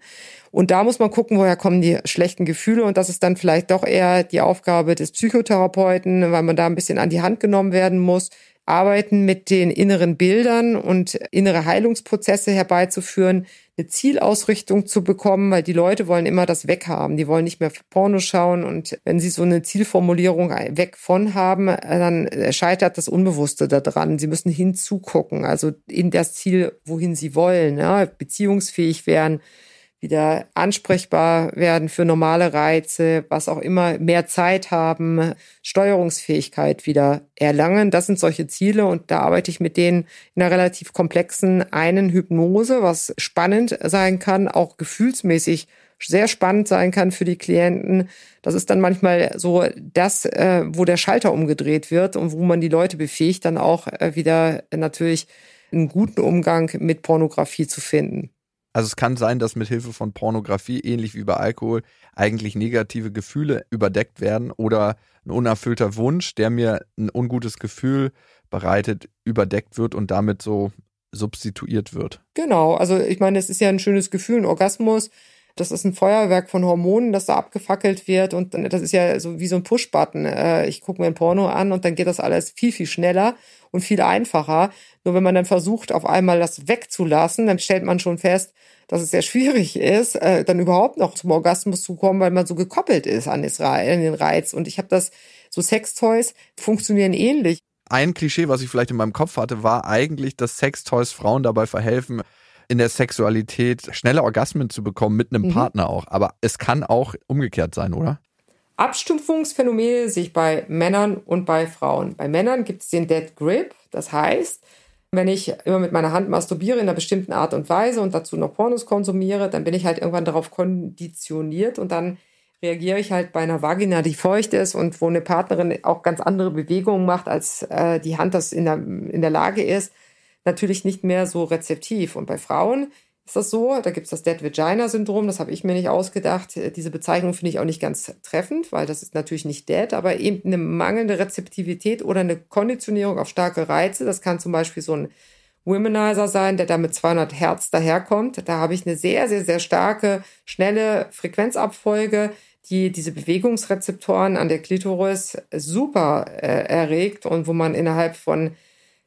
Und da muss man gucken, woher kommen die schlechten Gefühle. Und das ist dann vielleicht doch eher die Aufgabe des Psychotherapeuten, weil man da ein bisschen an die Hand genommen werden muss, arbeiten mit den inneren Bildern und innere Heilungsprozesse herbeizuführen, eine Zielausrichtung zu bekommen, weil die Leute wollen immer das weghaben. Die wollen nicht mehr Porno schauen und wenn sie so eine Zielformulierung weg von haben, dann scheitert das Unbewusste daran. Sie müssen hinzugucken, also in das Ziel, wohin sie wollen, ja, beziehungsfähig werden, wieder ansprechbar werden für normale Reize, was auch immer, mehr Zeit haben, Steuerungsfähigkeit wieder erlangen. Das sind solche Ziele und da arbeite ich mit denen in einer relativ komplexen einen Hypnose, was spannend sein kann, auch gefühlsmäßig sehr spannend sein kann für die Klienten. Das ist dann manchmal so das, äh, wo der Schalter umgedreht wird und wo man die Leute befähigt, dann auch äh, wieder natürlich einen guten Umgang mit Pornografie zu finden. Also es kann sein, dass mit Hilfe von Pornografie, ähnlich wie bei Alkohol, eigentlich negative Gefühle überdeckt werden oder ein unerfüllter Wunsch, der mir ein ungutes Gefühl bereitet, überdeckt wird und damit so substituiert wird. Genau, also ich meine, es ist ja ein schönes Gefühl, ein Orgasmus. Das ist ein Feuerwerk von Hormonen, das da abgefackelt wird und das ist ja so wie so ein Push-Button. Äh, ich gucke mir ein Porno an und dann geht das alles viel, viel schneller und viel einfacher. Nur wenn man dann versucht, auf einmal das wegzulassen, dann stellt man schon fest, dass es sehr schwierig ist, äh, dann überhaupt noch zum Orgasmus zu kommen, weil man so gekoppelt ist an den Reiz. Und ich habe das, so Sextoys funktionieren ähnlich ein Klischee, was ich vielleicht in meinem Kopf hatte, war eigentlich, dass Sextoys Frauen dabei verhelfen, in der Sexualität schnelle Orgasmen zu bekommen mit einem mhm. Partner auch. Aber es kann auch umgekehrt sein, oder? Abstumpfungsphänomene sehe ich bei Männern und bei Frauen. Bei Männern gibt es den Dead Grip. Das heißt, wenn ich immer mit meiner Hand masturbiere in einer bestimmten Art und Weise und dazu noch Pornos konsumiere, dann bin ich halt irgendwann darauf konditioniert und dann reagiere ich halt bei einer Vagina, die feucht ist und wo eine Partnerin auch ganz andere Bewegungen macht, als äh, die Hand das in der, in der Lage ist, natürlich nicht mehr so rezeptiv. Und bei Frauen ist das so, da gibt es das Dead Vagina Syndrom, das habe ich mir nicht ausgedacht. Diese Bezeichnung finde ich auch nicht ganz treffend, weil das ist natürlich nicht dead, aber eben eine mangelnde Rezeptivität oder eine Konditionierung auf starke Reize. Das kann zum Beispiel so ein Womanizer sein, der da mit 200 Hertz daherkommt. Da habe ich eine sehr, sehr, sehr starke, schnelle Frequenzabfolge, die diese Bewegungsrezeptoren an der Klitoris super äh, erregt und wo man innerhalb von,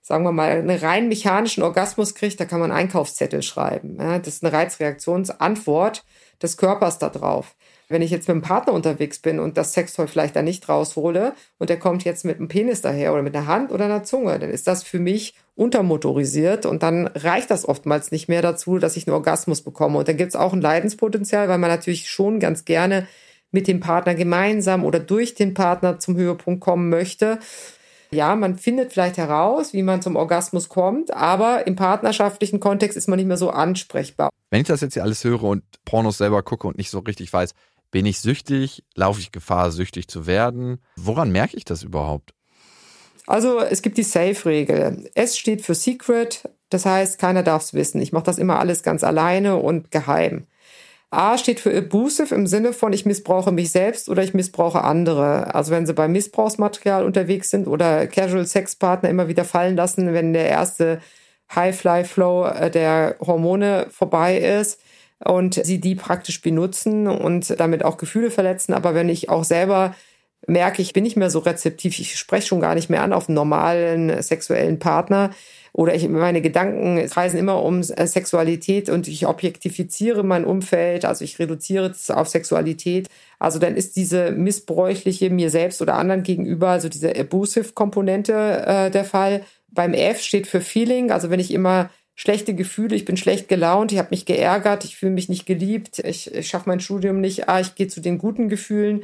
sagen wir mal, einen rein mechanischen Orgasmus kriegt, da kann man Einkaufszettel schreiben. Ja? Das ist eine Reizreaktionsantwort des Körpers da drauf. Wenn ich jetzt mit einem Partner unterwegs bin und das Sextoy vielleicht da nicht raushole und der kommt jetzt mit einem Penis daher oder mit einer Hand oder einer Zunge, dann ist das für mich untermotorisiert und dann reicht das oftmals nicht mehr dazu, dass ich einen Orgasmus bekomme. Und dann gibt es auch ein Leidenspotenzial, weil man natürlich schon ganz gerne mit dem Partner gemeinsam oder durch den Partner zum Höhepunkt kommen möchte. Ja, man findet vielleicht heraus, wie man zum Orgasmus kommt, aber im partnerschaftlichen Kontext ist man nicht mehr so ansprechbar. Wenn ich das jetzt hier alles höre und Pornos selber gucke und nicht so richtig weiß, bin ich süchtig? Laufe ich Gefahr, süchtig zu werden? Woran merke ich das überhaupt? Also es gibt die Safe-Regel. S steht für Secret, das heißt, keiner darf es wissen. Ich mache das immer alles ganz alleine und geheim. A steht für abusive im Sinne von ich missbrauche mich selbst oder ich missbrauche andere. Also wenn sie bei Missbrauchsmaterial unterwegs sind oder Casual Sex Partner immer wieder fallen lassen, wenn der erste High Fly Flow äh, der Hormone vorbei ist und sie die praktisch benutzen und damit auch Gefühle verletzen. Aber wenn ich auch selber merke, ich bin nicht mehr so rezeptiv, ich spreche schon gar nicht mehr an auf einen normalen sexuellen Partner, oder ich, meine Gedanken kreisen immer um äh, Sexualität und ich objektifiziere mein Umfeld, also ich reduziere es auf Sexualität. Also dann ist diese missbräuchliche mir selbst oder anderen gegenüber, also diese abusive-Komponente äh, der Fall. Beim F steht für Feeling, also wenn ich immer schlechte Gefühle, ich bin schlecht gelaunt, ich habe mich geärgert, ich fühle mich nicht geliebt, ich, ich schaffe mein Studium nicht, ah, ich gehe zu den guten Gefühlen.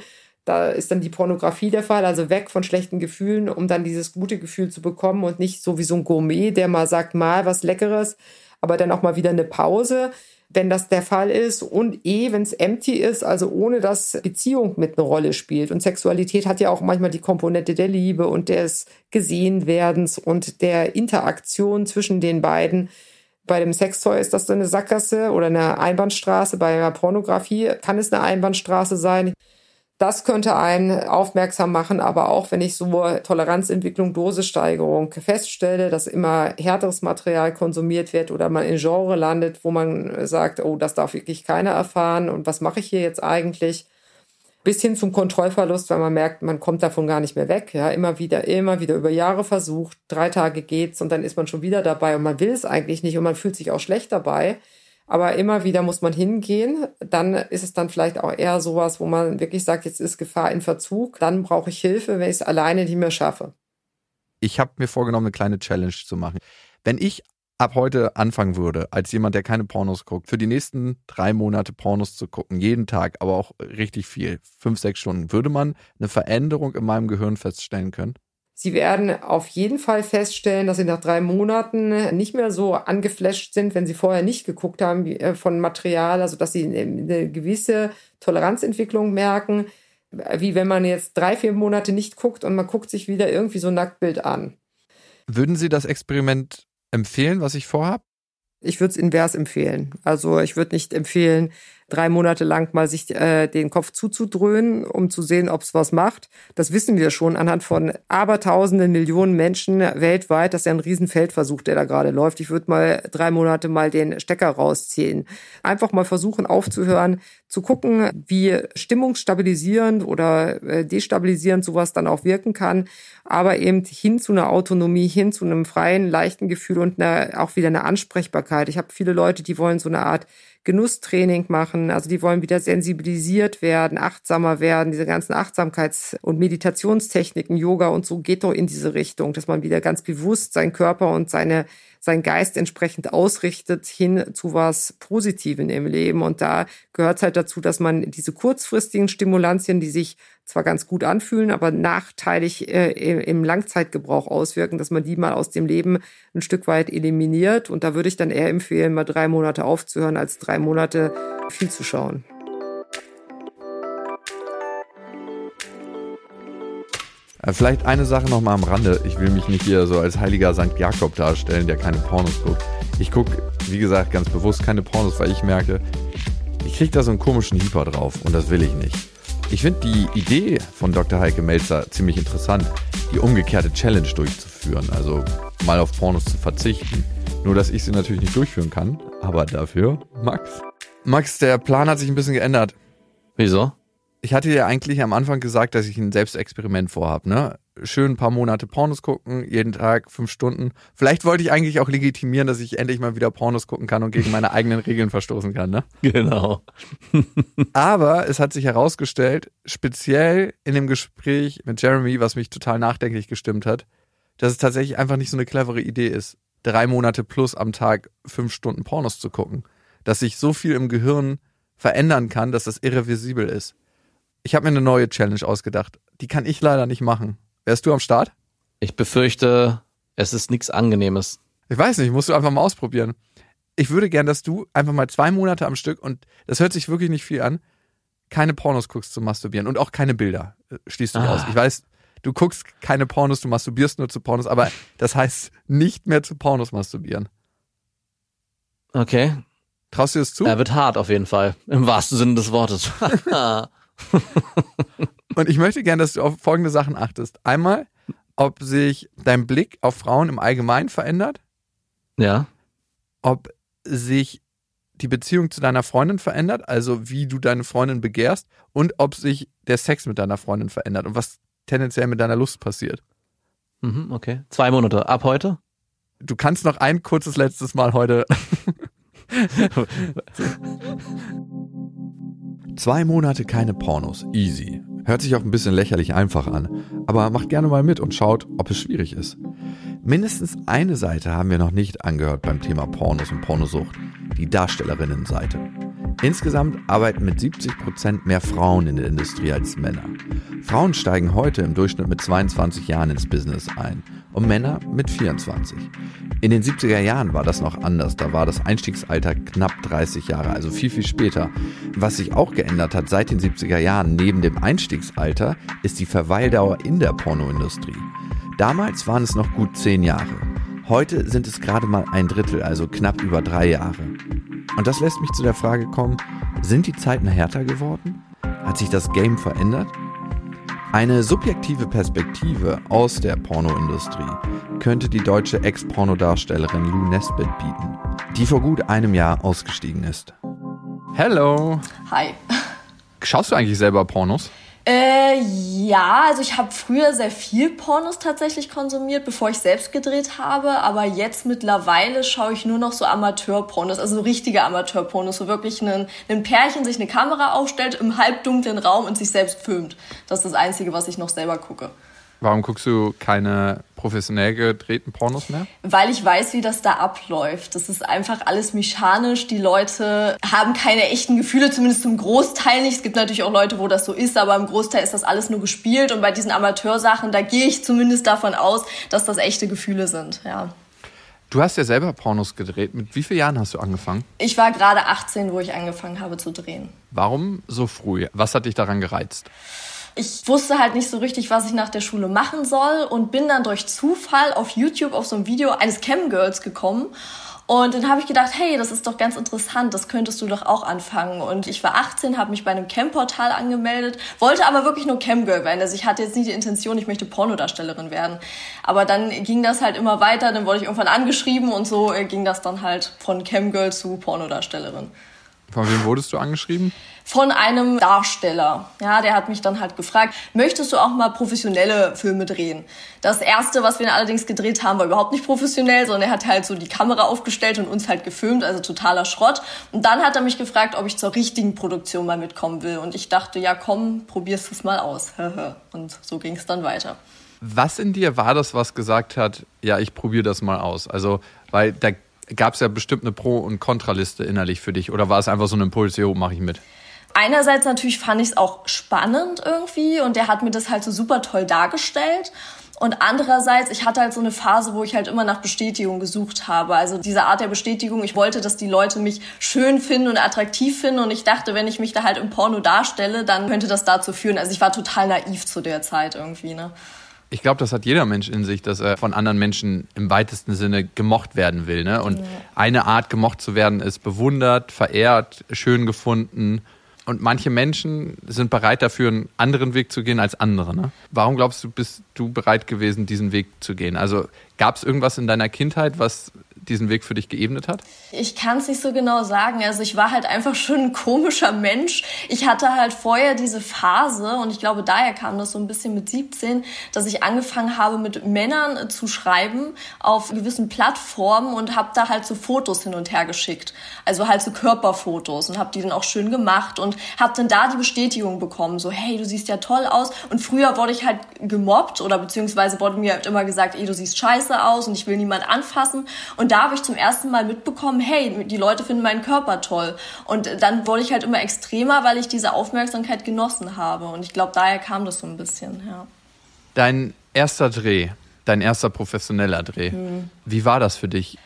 Da ist dann die Pornografie der Fall, also weg von schlechten Gefühlen, um dann dieses gute Gefühl zu bekommen und nicht so wie so ein Gourmet, der mal sagt, mal was Leckeres, aber dann auch mal wieder eine Pause, wenn das der Fall ist. Und eh, wenn es empty ist, also ohne dass Beziehung mit eine Rolle spielt. Und Sexualität hat ja auch manchmal die Komponente der Liebe und des Gesehenwerdens und der Interaktion zwischen den beiden. Bei dem Sextoy ist das eine Sackgasse oder eine Einbahnstraße. Bei der Pornografie kann es eine Einbahnstraße sein. Das könnte einen aufmerksam machen, aber auch wenn ich so Toleranzentwicklung, Dosissteigerung feststelle, dass immer härteres Material konsumiert wird oder man in Genre landet, wo man sagt, oh, das darf wirklich keiner erfahren und was mache ich hier jetzt eigentlich? Bis hin zum Kontrollverlust, weil man merkt, man kommt davon gar nicht mehr weg. Ja, immer wieder, immer wieder über Jahre versucht, drei Tage geht's und dann ist man schon wieder dabei und man will es eigentlich nicht und man fühlt sich auch schlecht dabei. Aber immer wieder muss man hingehen. Dann ist es dann vielleicht auch eher sowas, wo man wirklich sagt, jetzt ist Gefahr in Verzug. Dann brauche ich Hilfe, wenn ich es alleine nicht mehr schaffe. Ich habe mir vorgenommen, eine kleine Challenge zu machen. Wenn ich ab heute anfangen würde, als jemand, der keine Pornos guckt, für die nächsten drei Monate Pornos zu gucken, jeden Tag, aber auch richtig viel, fünf, sechs Stunden, würde man eine Veränderung in meinem Gehirn feststellen können? Sie werden auf jeden Fall feststellen, dass Sie nach drei Monaten nicht mehr so angeflasht sind, wenn Sie vorher nicht geguckt haben äh, von Material, also dass Sie eine gewisse Toleranzentwicklung merken, wie wenn man jetzt drei, vier Monate nicht guckt und man guckt sich wieder irgendwie so ein Nacktbild an. Würden Sie das Experiment empfehlen, was ich vorhabe? Ich würde es invers empfehlen. Also ich würde nicht empfehlen, drei Monate lang mal sich äh, den Kopf zuzudröhnen, um zu sehen, ob es was macht. Das wissen wir schon anhand von abertausenden Millionen Menschen weltweit. Das ist ja ein Riesenfeldversuch, der da gerade läuft. Ich würde mal drei Monate mal den Stecker rausziehen. Einfach mal versuchen aufzuhören, zu gucken, wie stimmungsstabilisierend oder äh, destabilisierend sowas dann auch wirken kann, aber eben hin zu einer Autonomie, hin zu einem freien, leichten Gefühl und eine, auch wieder eine Ansprechbarkeit. Ich habe viele Leute, die wollen so eine Art Genusstraining machen. Also die wollen wieder sensibilisiert werden, achtsamer werden. Diese ganzen Achtsamkeits- und Meditationstechniken, Yoga und so geht doch in diese Richtung, dass man wieder ganz bewusst seinen Körper und seine sein Geist entsprechend ausrichtet hin zu was Positiven im Leben. Und da gehört halt dazu, dass man diese kurzfristigen Stimulantien, die sich zwar ganz gut anfühlen, aber nachteilig äh, im Langzeitgebrauch auswirken, dass man die mal aus dem Leben ein Stück weit eliminiert. Und da würde ich dann eher empfehlen, mal drei Monate aufzuhören, als drei Monate viel zu schauen. Äh, vielleicht eine Sache noch mal am Rande. Ich will mich nicht hier so als heiliger St. Jakob darstellen, der keine Pornos guckt. Ich gucke, wie gesagt, ganz bewusst keine Pornos, weil ich merke, ich kriege da so einen komischen Hyper drauf und das will ich nicht. Ich finde die Idee von Dr. Heike Melzer ziemlich interessant, die umgekehrte Challenge durchzuführen, also mal auf Pornos zu verzichten. Nur, dass ich sie natürlich nicht durchführen kann, aber dafür Max. Max, der Plan hat sich ein bisschen geändert. Wieso? Ich hatte ja eigentlich am Anfang gesagt, dass ich ein Selbstexperiment vorhab, ne? Schön ein paar Monate Pornos gucken, jeden Tag fünf Stunden. Vielleicht wollte ich eigentlich auch legitimieren, dass ich endlich mal wieder Pornos gucken kann und gegen meine eigenen Regeln verstoßen kann, ne? Genau. Aber es hat sich herausgestellt, speziell in dem Gespräch mit Jeremy, was mich total nachdenklich gestimmt hat, dass es tatsächlich einfach nicht so eine clevere Idee ist, drei Monate plus am Tag fünf Stunden Pornos zu gucken. Dass sich so viel im Gehirn verändern kann, dass das irreversibel ist. Ich habe mir eine neue Challenge ausgedacht. Die kann ich leider nicht machen. Wärst du am Start? Ich befürchte, es ist nichts Angenehmes. Ich weiß nicht, musst du einfach mal ausprobieren. Ich würde gern, dass du einfach mal zwei Monate am Stück, und das hört sich wirklich nicht viel an, keine Pornos guckst zum Masturbieren und auch keine Bilder. äh, Schließt du ah. aus. Ich weiß, du guckst keine Pornos, du masturbierst nur zu Pornos, aber das heißt nicht mehr zu Pornos masturbieren. Okay. Traust du das zu? Er wird hart auf jeden Fall. Im wahrsten Sinne des Wortes. Und ich möchte gerne, dass du auf folgende Sachen achtest. Einmal, ob sich dein Blick auf Frauen im Allgemeinen verändert. Ja. Ob sich die Beziehung zu deiner Freundin verändert, also wie du deine Freundin begehrst und ob sich der Sex mit deiner Freundin verändert und was tendenziell mit deiner Lust passiert. Mhm, okay. Zwei Monate. Ab heute? Du kannst noch ein kurzes letztes Mal heute. Zwei Monate keine Pornos. Easy. Hört sich auch ein bisschen lächerlich einfach an, aber macht gerne mal mit und schaut, ob es schwierig ist. Mindestens eine Seite haben wir noch nicht angehört beim Thema Pornos und Pornosucht, die Darstellerinnenseite. Insgesamt arbeiten mit 70% mehr Frauen in der Industrie als Männer. Frauen steigen heute im Durchschnitt mit 22 Jahren ins Business ein und Männer mit 24. In den 70er Jahren war das noch anders. Da war das Einstiegsalter knapp 30 Jahre, also viel, viel später. Was sich auch geändert hat seit den 70er Jahren neben dem Einstiegsalter, ist die Verweildauer in der Pornoindustrie. Damals waren es noch gut 10 Jahre. Heute sind es gerade mal ein Drittel, also knapp über drei Jahre. Und das lässt mich zu der Frage kommen, sind die Zeiten härter geworden? Hat sich das Game verändert? Eine subjektive Perspektive aus der Pornoindustrie könnte die deutsche Ex-Pornodarstellerin Lou Nesbitt bieten, die vor gut einem Jahr ausgestiegen ist. Hello. Hi. Schaust du eigentlich selber Pornos? Äh, ja, also ich habe früher sehr viel Pornos tatsächlich konsumiert, bevor ich selbst gedreht habe, aber jetzt mittlerweile schaue ich nur noch so Amateurpornos, also so richtige Amateurpornos, wo wirklich ein, ein Pärchen sich eine Kamera aufstellt im halbdunklen Raum und sich selbst filmt. Das ist das Einzige, was ich noch selber gucke. Warum guckst du keine professionell gedrehten Pornos mehr? Weil ich weiß, wie das da abläuft. Das ist einfach alles mechanisch. Die Leute haben keine echten Gefühle, zumindest zum Großteil nicht. Es gibt natürlich auch Leute, wo das so ist, aber im Großteil ist das alles nur gespielt. Und bei diesen Amateursachen, da gehe ich zumindest davon aus, dass das echte Gefühle sind. Ja. Du hast ja selber Pornos gedreht. Mit wie vielen Jahren hast du angefangen? Ich war gerade 18, wo ich angefangen habe zu drehen. Warum so früh? Was hat dich daran gereizt? Ich wusste halt nicht so richtig, was ich nach der Schule machen soll und bin dann durch Zufall auf YouTube auf so ein Video eines Camgirls gekommen Und dann habe ich gedacht, hey, das ist doch ganz interessant, das könntest du doch auch anfangen. Und ich war 18, habe mich bei einem Cam-Portal angemeldet, wollte aber wirklich nur Camgirl werden. Also ich hatte jetzt nicht die Intention, ich möchte Pornodarstellerin werden. Aber dann ging das halt immer weiter, dann wurde ich irgendwann angeschrieben und so äh, ging das dann halt von Camgirl zu Pornodarstellerin. Von wem wurdest du angeschrieben? Von einem Darsteller. Ja, der hat mich dann halt gefragt, möchtest du auch mal professionelle Filme drehen? Das erste, was wir allerdings gedreht haben, war überhaupt nicht professionell, sondern er hat halt so die Kamera aufgestellt und uns halt gefilmt, also totaler Schrott. Und dann hat er mich gefragt, ob ich zur richtigen Produktion mal mitkommen will. Und ich dachte, ja komm, probierst es mal aus. und so ging es dann weiter. Was in dir war das, was gesagt hat, ja, ich probiere das mal aus? Also, weil da gab es ja bestimmt eine Pro- und Kontraliste innerlich für dich oder war es einfach so ein Impuls, jo, mache ich mit? Einerseits natürlich fand ich es auch spannend irgendwie und der hat mir das halt so super toll dargestellt. Und andererseits, ich hatte halt so eine Phase, wo ich halt immer nach Bestätigung gesucht habe. Also diese Art der Bestätigung, ich wollte, dass die Leute mich schön finden und attraktiv finden. Und ich dachte, wenn ich mich da halt im Porno darstelle, dann könnte das dazu führen. Also ich war total naiv zu der Zeit irgendwie, ne? Ich glaube, das hat jeder Mensch in sich, dass er von anderen Menschen im weitesten Sinne gemocht werden will. Ne? Und ja. eine Art gemocht zu werden ist bewundert, verehrt, schön gefunden. Und manche Menschen sind bereit dafür, einen anderen Weg zu gehen als andere. Ne? Warum glaubst du, bist du bereit gewesen, diesen Weg zu gehen? Also gab es irgendwas in deiner Kindheit, was diesen Weg für dich geebnet hat? Ich kann es nicht so genau sagen. Also ich war halt einfach schon ein komischer Mensch. Ich hatte halt vorher diese Phase und ich glaube, daher kam das so ein bisschen mit 17, dass ich angefangen habe, mit Männern äh, zu schreiben auf gewissen Plattformen und habe da halt so Fotos hin und her geschickt. Also halt so Körperfotos und habe die dann auch schön gemacht und habe dann da die Bestätigung bekommen, so hey, du siehst ja toll aus. Und früher wurde ich halt gemobbt oder beziehungsweise wurde mir halt immer gesagt, ey, du siehst scheiße aus und ich will niemand anfassen. Und da da habe ich zum ersten Mal mitbekommen, hey, die Leute finden meinen Körper toll. Und dann wurde ich halt immer extremer, weil ich diese Aufmerksamkeit genossen habe. Und ich glaube, daher kam das so ein bisschen, ja. Dein erster Dreh, dein erster professioneller Dreh, hm. wie war das für dich?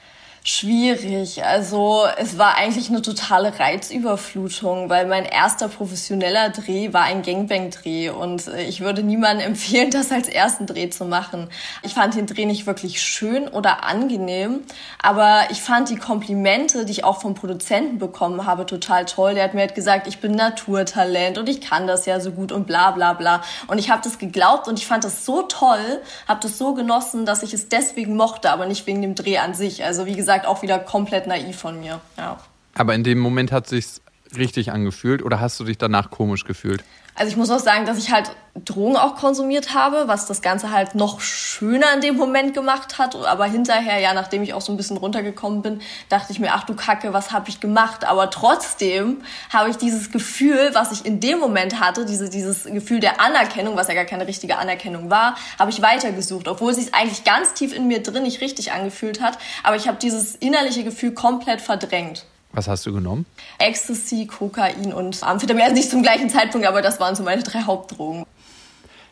Schwierig. Also es war eigentlich eine totale Reizüberflutung, weil mein erster professioneller Dreh war ein Gangbang-Dreh und äh, ich würde niemandem empfehlen, das als ersten Dreh zu machen. Ich fand den Dreh nicht wirklich schön oder angenehm, aber ich fand die Komplimente, die ich auch vom Produzenten bekommen habe, total toll. Der hat mir halt gesagt, ich bin Naturtalent und ich kann das ja so gut und bla bla bla. Und ich habe das geglaubt und ich fand das so toll, habe das so genossen, dass ich es deswegen mochte, aber nicht wegen dem Dreh an sich. Also wie gesagt, gesagt, auch wieder komplett naiv von mir. Ja. Aber in dem Moment hat sich's richtig angefühlt oder hast du dich danach komisch gefühlt? Also ich muss auch sagen, dass ich halt Drogen auch konsumiert habe, was das Ganze halt noch schöner in dem Moment gemacht hat. Aber hinterher, ja, nachdem ich auch so ein bisschen runtergekommen bin, dachte ich mir, ach du Kacke, was habe ich gemacht? Aber trotzdem habe ich dieses Gefühl, was ich in dem Moment hatte, diese, dieses Gefühl der Anerkennung, was ja gar keine richtige Anerkennung war, habe ich weitergesucht, obwohl es sich eigentlich ganz tief in mir drin nicht richtig angefühlt hat. Aber ich habe dieses innerliche Gefühl komplett verdrängt. Was hast du genommen? Ecstasy, Kokain und Amphetamin. Also nicht zum gleichen Zeitpunkt, aber das waren so meine drei Hauptdrogen.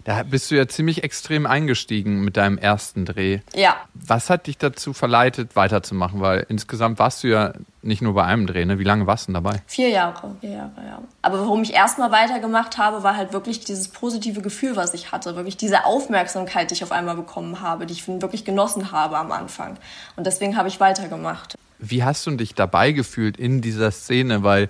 Da bist du ja ziemlich extrem eingestiegen mit deinem ersten Dreh. Ja. Was hat dich dazu verleitet, weiterzumachen? Weil insgesamt warst du ja nicht nur bei einem Dreh, ne? Wie lange warst du denn dabei? Vier Jahre. Vier Jahre, ja. Aber warum ich erstmal weitergemacht habe, war halt wirklich dieses positive Gefühl, was ich hatte. Wirklich diese Aufmerksamkeit, die ich auf einmal bekommen habe, die ich wirklich genossen habe am Anfang. Und deswegen habe ich weitergemacht. Wie hast du dich dabei gefühlt in dieser Szene? Weil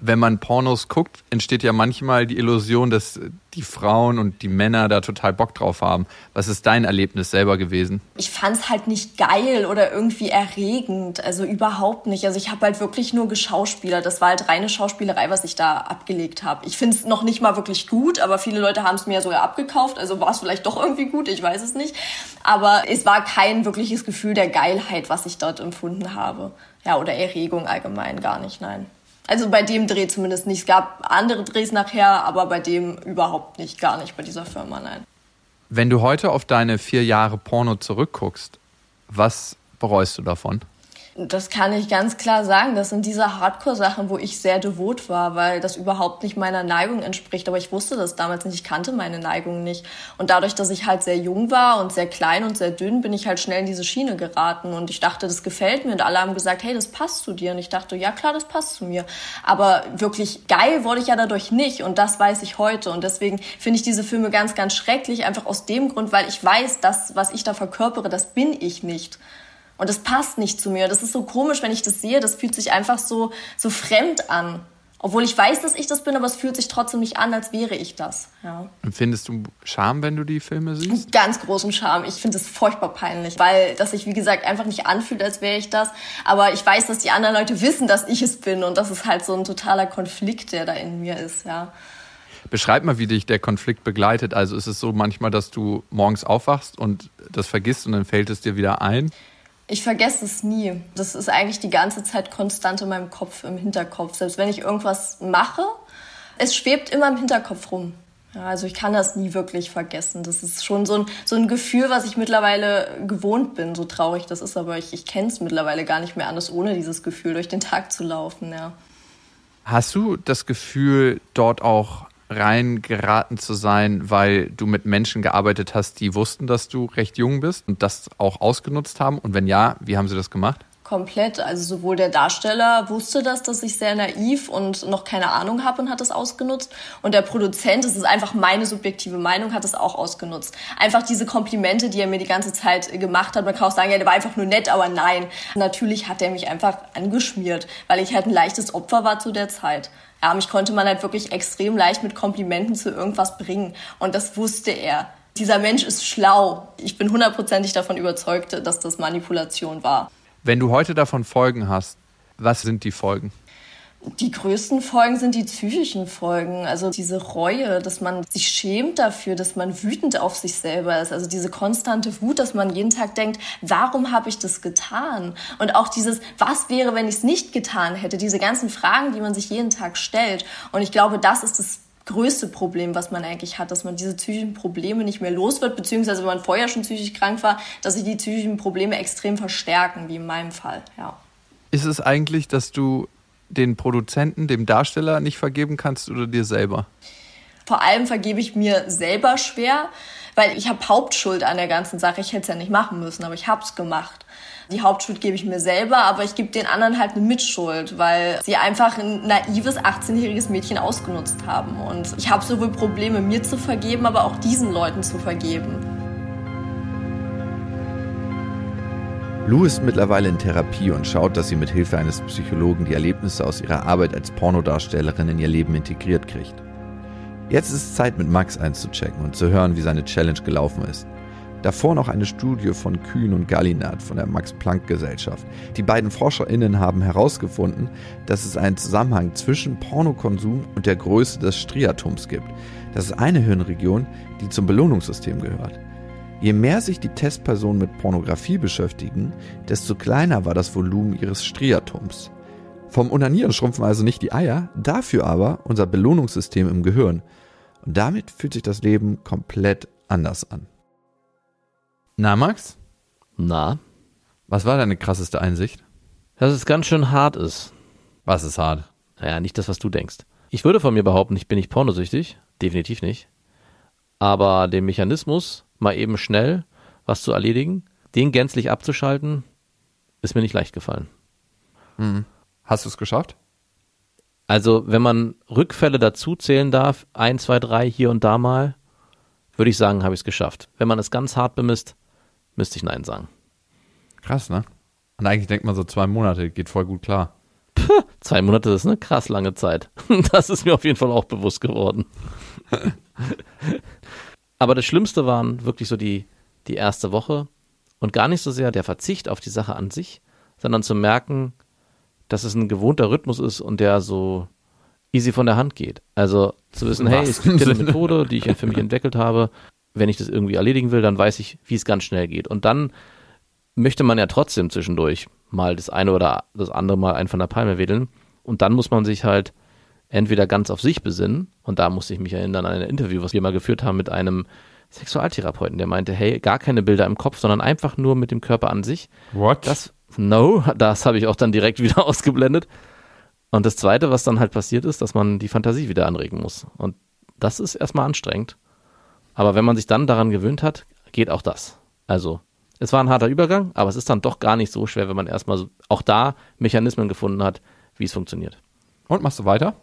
wenn man Pornos guckt, entsteht ja manchmal die Illusion, dass die Frauen und die Männer da total Bock drauf haben. Was ist dein Erlebnis selber gewesen? Ich fand es halt nicht geil oder irgendwie erregend. Also überhaupt nicht. Also ich habe halt wirklich nur geschauspielert. Das war halt reine Schauspielerei, was ich da abgelegt habe. Ich finde es noch nicht mal wirklich gut, aber viele Leute haben es mir ja sogar abgekauft. Also war es vielleicht doch irgendwie gut, ich weiß es nicht. Aber es war kein wirkliches Gefühl der Geilheit, was ich dort empfunden habe. Ja, oder Erregung allgemein gar nicht, nein. Also bei dem Dreh zumindest nicht. Es gab andere Drehs nachher, aber bei dem überhaupt nicht, gar nicht bei dieser Firma, nein. Wenn du heute auf deine vier Jahre Porno zurückguckst, was bereust du davon? Das kann ich ganz klar sagen. Das sind diese Hardcore-Sachen, wo ich sehr devot war, weil das überhaupt nicht meiner Neigung entspricht. Aber ich wusste das damals nicht. Ich kannte meine Neigung nicht. Und dadurch, dass ich halt sehr jung war und sehr klein und sehr dünn, bin ich halt schnell in diese Schiene geraten. Und ich dachte, das gefällt mir. Und alle haben gesagt, hey, das passt zu dir. Und ich dachte, ja klar, das passt zu mir. Aber wirklich geil wurde ich ja dadurch nicht. Und das weiß ich heute. Und deswegen finde ich diese Filme ganz, ganz schrecklich. Einfach aus dem Grund, weil ich weiß, das, was ich da verkörpere, das bin ich nicht. Und das passt nicht zu mir. Das ist so komisch, wenn ich das sehe. Das fühlt sich einfach so, so fremd an. Obwohl ich weiß, dass ich das bin, aber es fühlt sich trotzdem nicht an, als wäre ich das. Ja. Empfindest du Scham, wenn du die Filme siehst? Ganz großen Scham. Ich finde es furchtbar peinlich, weil das sich, wie gesagt, einfach nicht anfühlt, als wäre ich das. Aber ich weiß, dass die anderen Leute wissen, dass ich es bin. Und das ist halt so ein totaler Konflikt, der da in mir ist, ja. Beschreib mal, wie dich der Konflikt begleitet. Also ist es so manchmal, dass du morgens aufwachst und das vergisst und dann fällt es dir wieder ein? Ich vergesse es nie. Das ist eigentlich die ganze Zeit konstant in meinem Kopf, im Hinterkopf. Selbst wenn ich irgendwas mache, es schwebt immer im Hinterkopf rum. Ja, also ich kann das nie wirklich vergessen. Das ist schon so ein, so ein Gefühl, was ich mittlerweile gewohnt bin, so traurig das ist, aber ich, ich kenne es mittlerweile gar nicht mehr anders, ohne dieses Gefühl durch den Tag zu laufen. Ja. Hast du das Gefühl, dort auch reingeraten zu sein, weil du mit Menschen gearbeitet hast, die wussten, dass du recht jung bist und das auch ausgenutzt haben? Und wenn ja, wie haben sie das gemacht? Komplett. Also sowohl der Darsteller wusste das, dass ich sehr naiv und noch keine Ahnung habe und hat das ausgenutzt. Und der Produzent, das ist einfach meine subjektive Meinung, hat es auch ausgenutzt. Einfach diese Komplimente, die er mir die ganze Zeit gemacht hat. Man kann auch sagen, ja, der war einfach nur nett, aber nein. Natürlich hat er mich einfach angeschmiert, weil ich halt ein leichtes Opfer war zu der Zeit. Ja, mich konnte man halt wirklich extrem leicht mit Komplimenten zu irgendwas bringen. Und das wusste er. Dieser Mensch ist schlau. Ich bin hundertprozentig davon überzeugt, dass das Manipulation war. Wenn du heute davon Folgen hast, was sind die Folgen? Die größten Folgen sind die psychischen Folgen. Also diese Reue, dass man sich schämt dafür, dass man wütend auf sich selber ist. Also diese konstante Wut, dass man jeden Tag denkt, warum habe ich das getan? Und auch dieses, was wäre, wenn ich es nicht getan hätte? Diese ganzen Fragen, die man sich jeden Tag stellt. Und ich glaube, das ist das größte Problem, was man eigentlich hat, dass man diese psychischen Probleme nicht mehr los wird, beziehungsweise wenn man vorher schon psychisch krank war, dass sich die psychischen Probleme extrem verstärken, wie in meinem Fall, ja. Ist es eigentlich, dass du den Produzenten, dem Darsteller nicht vergeben kannst oder dir selber? Vor allem vergebe ich mir selber schwer, weil ich habe Hauptschuld an der ganzen Sache. Ich hätte es ja nicht machen müssen, aber ich habe es gemacht. Die Hauptschuld gebe ich mir selber, aber ich gebe den anderen halt eine Mitschuld, weil sie einfach ein naives 18-jähriges Mädchen ausgenutzt haben. Und ich habe sowohl Probleme, mir zu vergeben, aber auch diesen Leuten zu vergeben. Lou ist mittlerweile in Therapie und schaut, dass sie mit Hilfe eines Psychologen die Erlebnisse aus ihrer Arbeit als Pornodarstellerin in ihr Leben integriert kriegt. Jetzt ist es Zeit, mit Max einzuchecken und zu hören, wie seine Challenge gelaufen ist. Davor noch eine Studie von Kühn und Gallinat von der Max-Planck-Gesellschaft. Die beiden ForscherInnen haben herausgefunden, dass es einen Zusammenhang zwischen Pornokonsum und der Größe des Striatoms gibt. Das ist eine Hirnregion, die zum Belohnungssystem gehört. Je mehr sich die Testpersonen mit Pornografie beschäftigen, desto kleiner war das Volumen ihres Striatoms. Vom Unanieren schrumpfen also nicht die Eier, dafür aber unser Belohnungssystem im Gehirn. Und damit fühlt sich das Leben komplett anders an. Na, Max? Na? Was war deine krasseste Einsicht? Dass es ganz schön hart ist. Was ist hart? Naja, nicht das, was du denkst. Ich würde von mir behaupten, ich bin nicht pornosüchtig. Definitiv nicht. Aber den Mechanismus, mal eben schnell was zu erledigen, den gänzlich abzuschalten, ist mir nicht leicht gefallen. Mhm. Hast du es geschafft? Also, wenn man Rückfälle dazu zählen darf, ein, zwei, drei hier und da mal, würde ich sagen, habe ich es geschafft. Wenn man es ganz hart bemisst, müsste ich Nein sagen. Krass, ne? Und eigentlich denkt man so zwei Monate, geht voll gut klar. Puh, zwei Monate ist eine krass lange Zeit. Das ist mir auf jeden Fall auch bewusst geworden. Aber das Schlimmste waren wirklich so die, die erste Woche und gar nicht so sehr der Verzicht auf die Sache an sich, sondern zu merken, dass es ein gewohnter Rhythmus ist und der so easy von der Hand geht. Also zu wissen, hey, es gibt eine Methode, die ich für mich entwickelt habe. Wenn ich das irgendwie erledigen will, dann weiß ich, wie es ganz schnell geht. Und dann möchte man ja trotzdem zwischendurch mal das eine oder das andere mal einen von der Palme wedeln. Und dann muss man sich halt entweder ganz auf sich besinnen, und da musste ich mich erinnern an ein Interview, was wir mal geführt haben mit einem Sexualtherapeuten, der meinte, hey, gar keine Bilder im Kopf, sondern einfach nur mit dem Körper an sich. What? Das, no, das habe ich auch dann direkt wieder ausgeblendet. Und das Zweite, was dann halt passiert ist, dass man die Fantasie wieder anregen muss. Und das ist erstmal anstrengend. Aber wenn man sich dann daran gewöhnt hat, geht auch das. Also, es war ein harter Übergang, aber es ist dann doch gar nicht so schwer, wenn man erstmal auch da Mechanismen gefunden hat, wie es funktioniert. Und machst du weiter?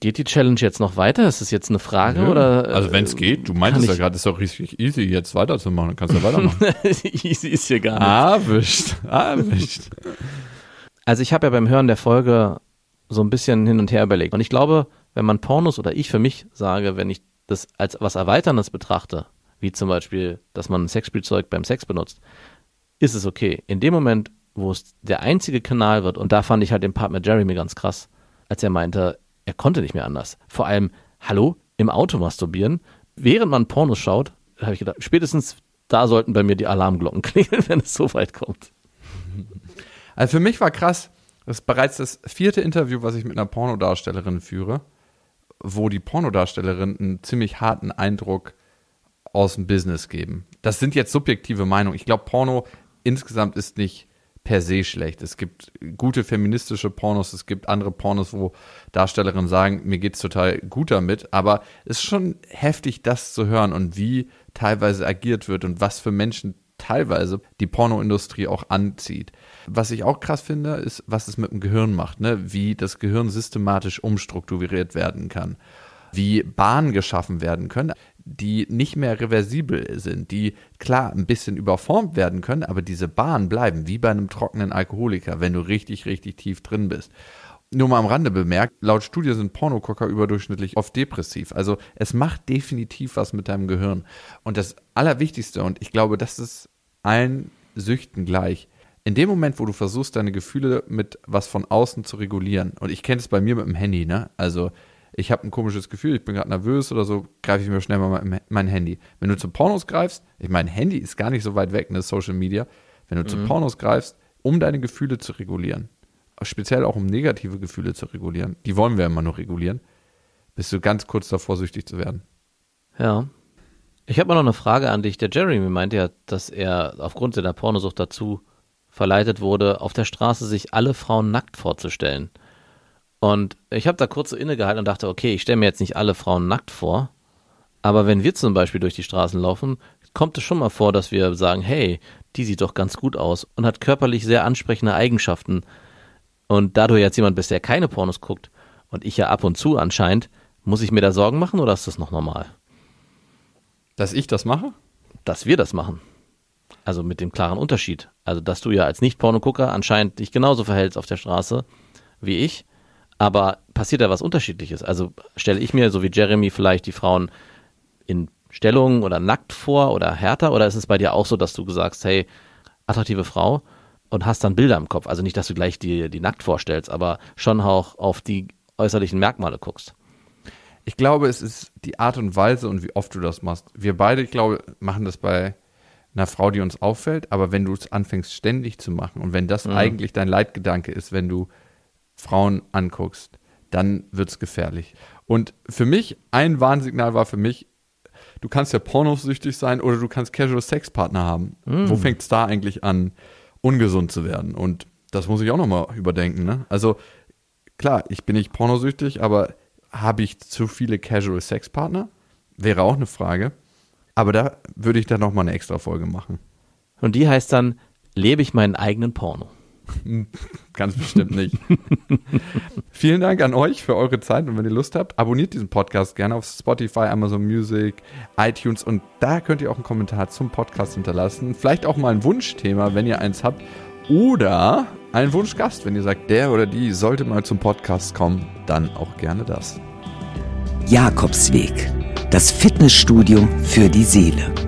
Geht die Challenge jetzt noch weiter? Ist das jetzt eine Frage oder? Also wenn es äh, geht, du meintest ja gerade, ist doch richtig easy, jetzt weiterzumachen. Dann kannst du ja weitermachen. Easy ist hier gar nicht. Erwischt. Erwischt. Also ich habe ja beim Hören der Folge so ein bisschen hin und her überlegt. Und ich glaube, wenn man Pornos oder ich für mich sage, wenn ich das als was Erweiterndes betrachte, wie zum Beispiel, dass man ein Sexspielzeug beim Sex benutzt, ist es okay. In dem Moment, wo es der einzige Kanal wird, und da fand ich halt den Part mit Jeremy ganz krass, als er meinte, er konnte nicht mehr anders. Vor allem, hallo, im Auto masturbieren, während man Pornos schaut, habe ich gedacht, spätestens da sollten bei mir die Alarmglocken klingeln, wenn es so weit kommt. Also für mich war krass, das ist bereits das vierte Interview, was ich mit einer Pornodarstellerin führe, wo die Pornodarstellerin einen ziemlich harten Eindruck aus dem Business geben. Das sind jetzt subjektive Meinungen. Ich glaube, Porno insgesamt ist nicht per se schlecht. Es gibt gute feministische Pornos, es gibt andere Pornos, wo Darstellerinnen sagen, mir geht's total gut damit, aber es ist schon heftig, das zu hören und wie teilweise agiert wird und was für Menschen teilweise die Pornoindustrie auch anzieht. Was ich auch krass finde, ist, was es mit dem Gehirn macht, ne? wie das Gehirn systematisch umstrukturiert werden kann, wie Bahnen geschaffen werden können, die nicht mehr reversibel sind, die klar ein bisschen überformt werden können, aber diese Bahnen bleiben, wie bei einem trockenen Alkoholiker, wenn du richtig, richtig tief drin bist. Nur mal am Rande bemerkt, laut Studie sind Pornogucker überdurchschnittlich oft depressiv. Also es macht definitiv was mit deinem Gehirn. Und das Allerwichtigste, und ich glaube, das ist allen Süchten gleich, in dem Moment, wo du versuchst, deine Gefühle mit was von außen zu regulieren, und ich kenne es bei mir mit dem Handy, ne? Also ich habe ein komisches Gefühl, ich bin gerade nervös oder so, greife ich mir schnell mal mein, mein Handy. Wenn du zu Pornos greifst, ich meine, Handy ist gar nicht so weit weg, ne, Social Media, wenn du Mhm. zu Pornos greifst, um deine Gefühle zu regulieren, speziell auch um negative Gefühle zu regulieren, die wollen wir immer nur regulieren, bist du ganz kurz davor, süchtig zu werden. Ja. Ich habe mal noch eine Frage an dich. Der Jeremy meinte ja, dass er aufgrund seiner Pornosucht dazu verleitet wurde, auf der Straße sich alle Frauen nackt vorzustellen. Und ich habe da kurz so innegehalten und dachte, okay, ich stelle mir jetzt nicht alle Frauen nackt vor, aber wenn wir zum Beispiel durch die Straßen laufen, kommt es schon mal vor, dass wir sagen, hey, die sieht doch ganz gut aus und hat körperlich sehr ansprechende Eigenschaften. Und da du jetzt jemand bist, der keine Pornos guckt und ich ja ab und zu anscheinend, muss ich mir da Sorgen machen oder ist das noch normal? Dass ich das mache? dass wir das machen. Also mit dem klaren Unterschied. Also, dass du ja als Nicht-Pornogucker anscheinend dich genauso verhältst auf der Straße wie ich, aber passiert da was Unterschiedliches. Also stelle ich mir, so wie Jeremy, vielleicht die Frauen in Stellung oder nackt vor oder härter, oder ist es bei dir auch so, dass du sagst, hey, attraktive Frau und hast dann Bilder im Kopf? Also nicht, dass du gleich die, die nackt vorstellst, aber schon auch auf die äußerlichen Merkmale guckst. Ich glaube, es ist die Art und Weise und wie oft du das machst. Wir beide, ich glaube, machen das bei einer Frau, die uns auffällt, aber wenn du es anfängst ständig zu machen und wenn das eigentlich dein Leitgedanke ist, wenn du Frauen anguckst, dann wird's gefährlich. Und für mich, ein Warnsignal war für mich, du kannst ja pornosüchtig sein oder du kannst Casual Sex Partner haben. Wo fängt's da eigentlich an, ungesund zu werden? Und das muss ich auch nochmal überdenken. Ne? Also klar, ich bin nicht pornosüchtig, aber habe ich zu viele Casual Sex Partner? Wäre auch eine Frage. Aber da würde ich dann nochmal eine extra Folge machen. Und die heißt dann, lebe ich meinen eigenen Porno. Ganz bestimmt nicht. Vielen Dank an euch für eure Zeit und wenn ihr Lust habt, abonniert diesen Podcast gerne auf Spotify, Amazon Music, iTunes und da könnt ihr auch einen Kommentar zum Podcast hinterlassen. Vielleicht auch mal ein Wunschthema, wenn ihr eins habt. Oder einen Wunschgast, wenn ihr sagt, der oder die sollte mal zum Podcast kommen, dann auch gerne das. Jakobsweg. Das Fitnessstudio für die Seele.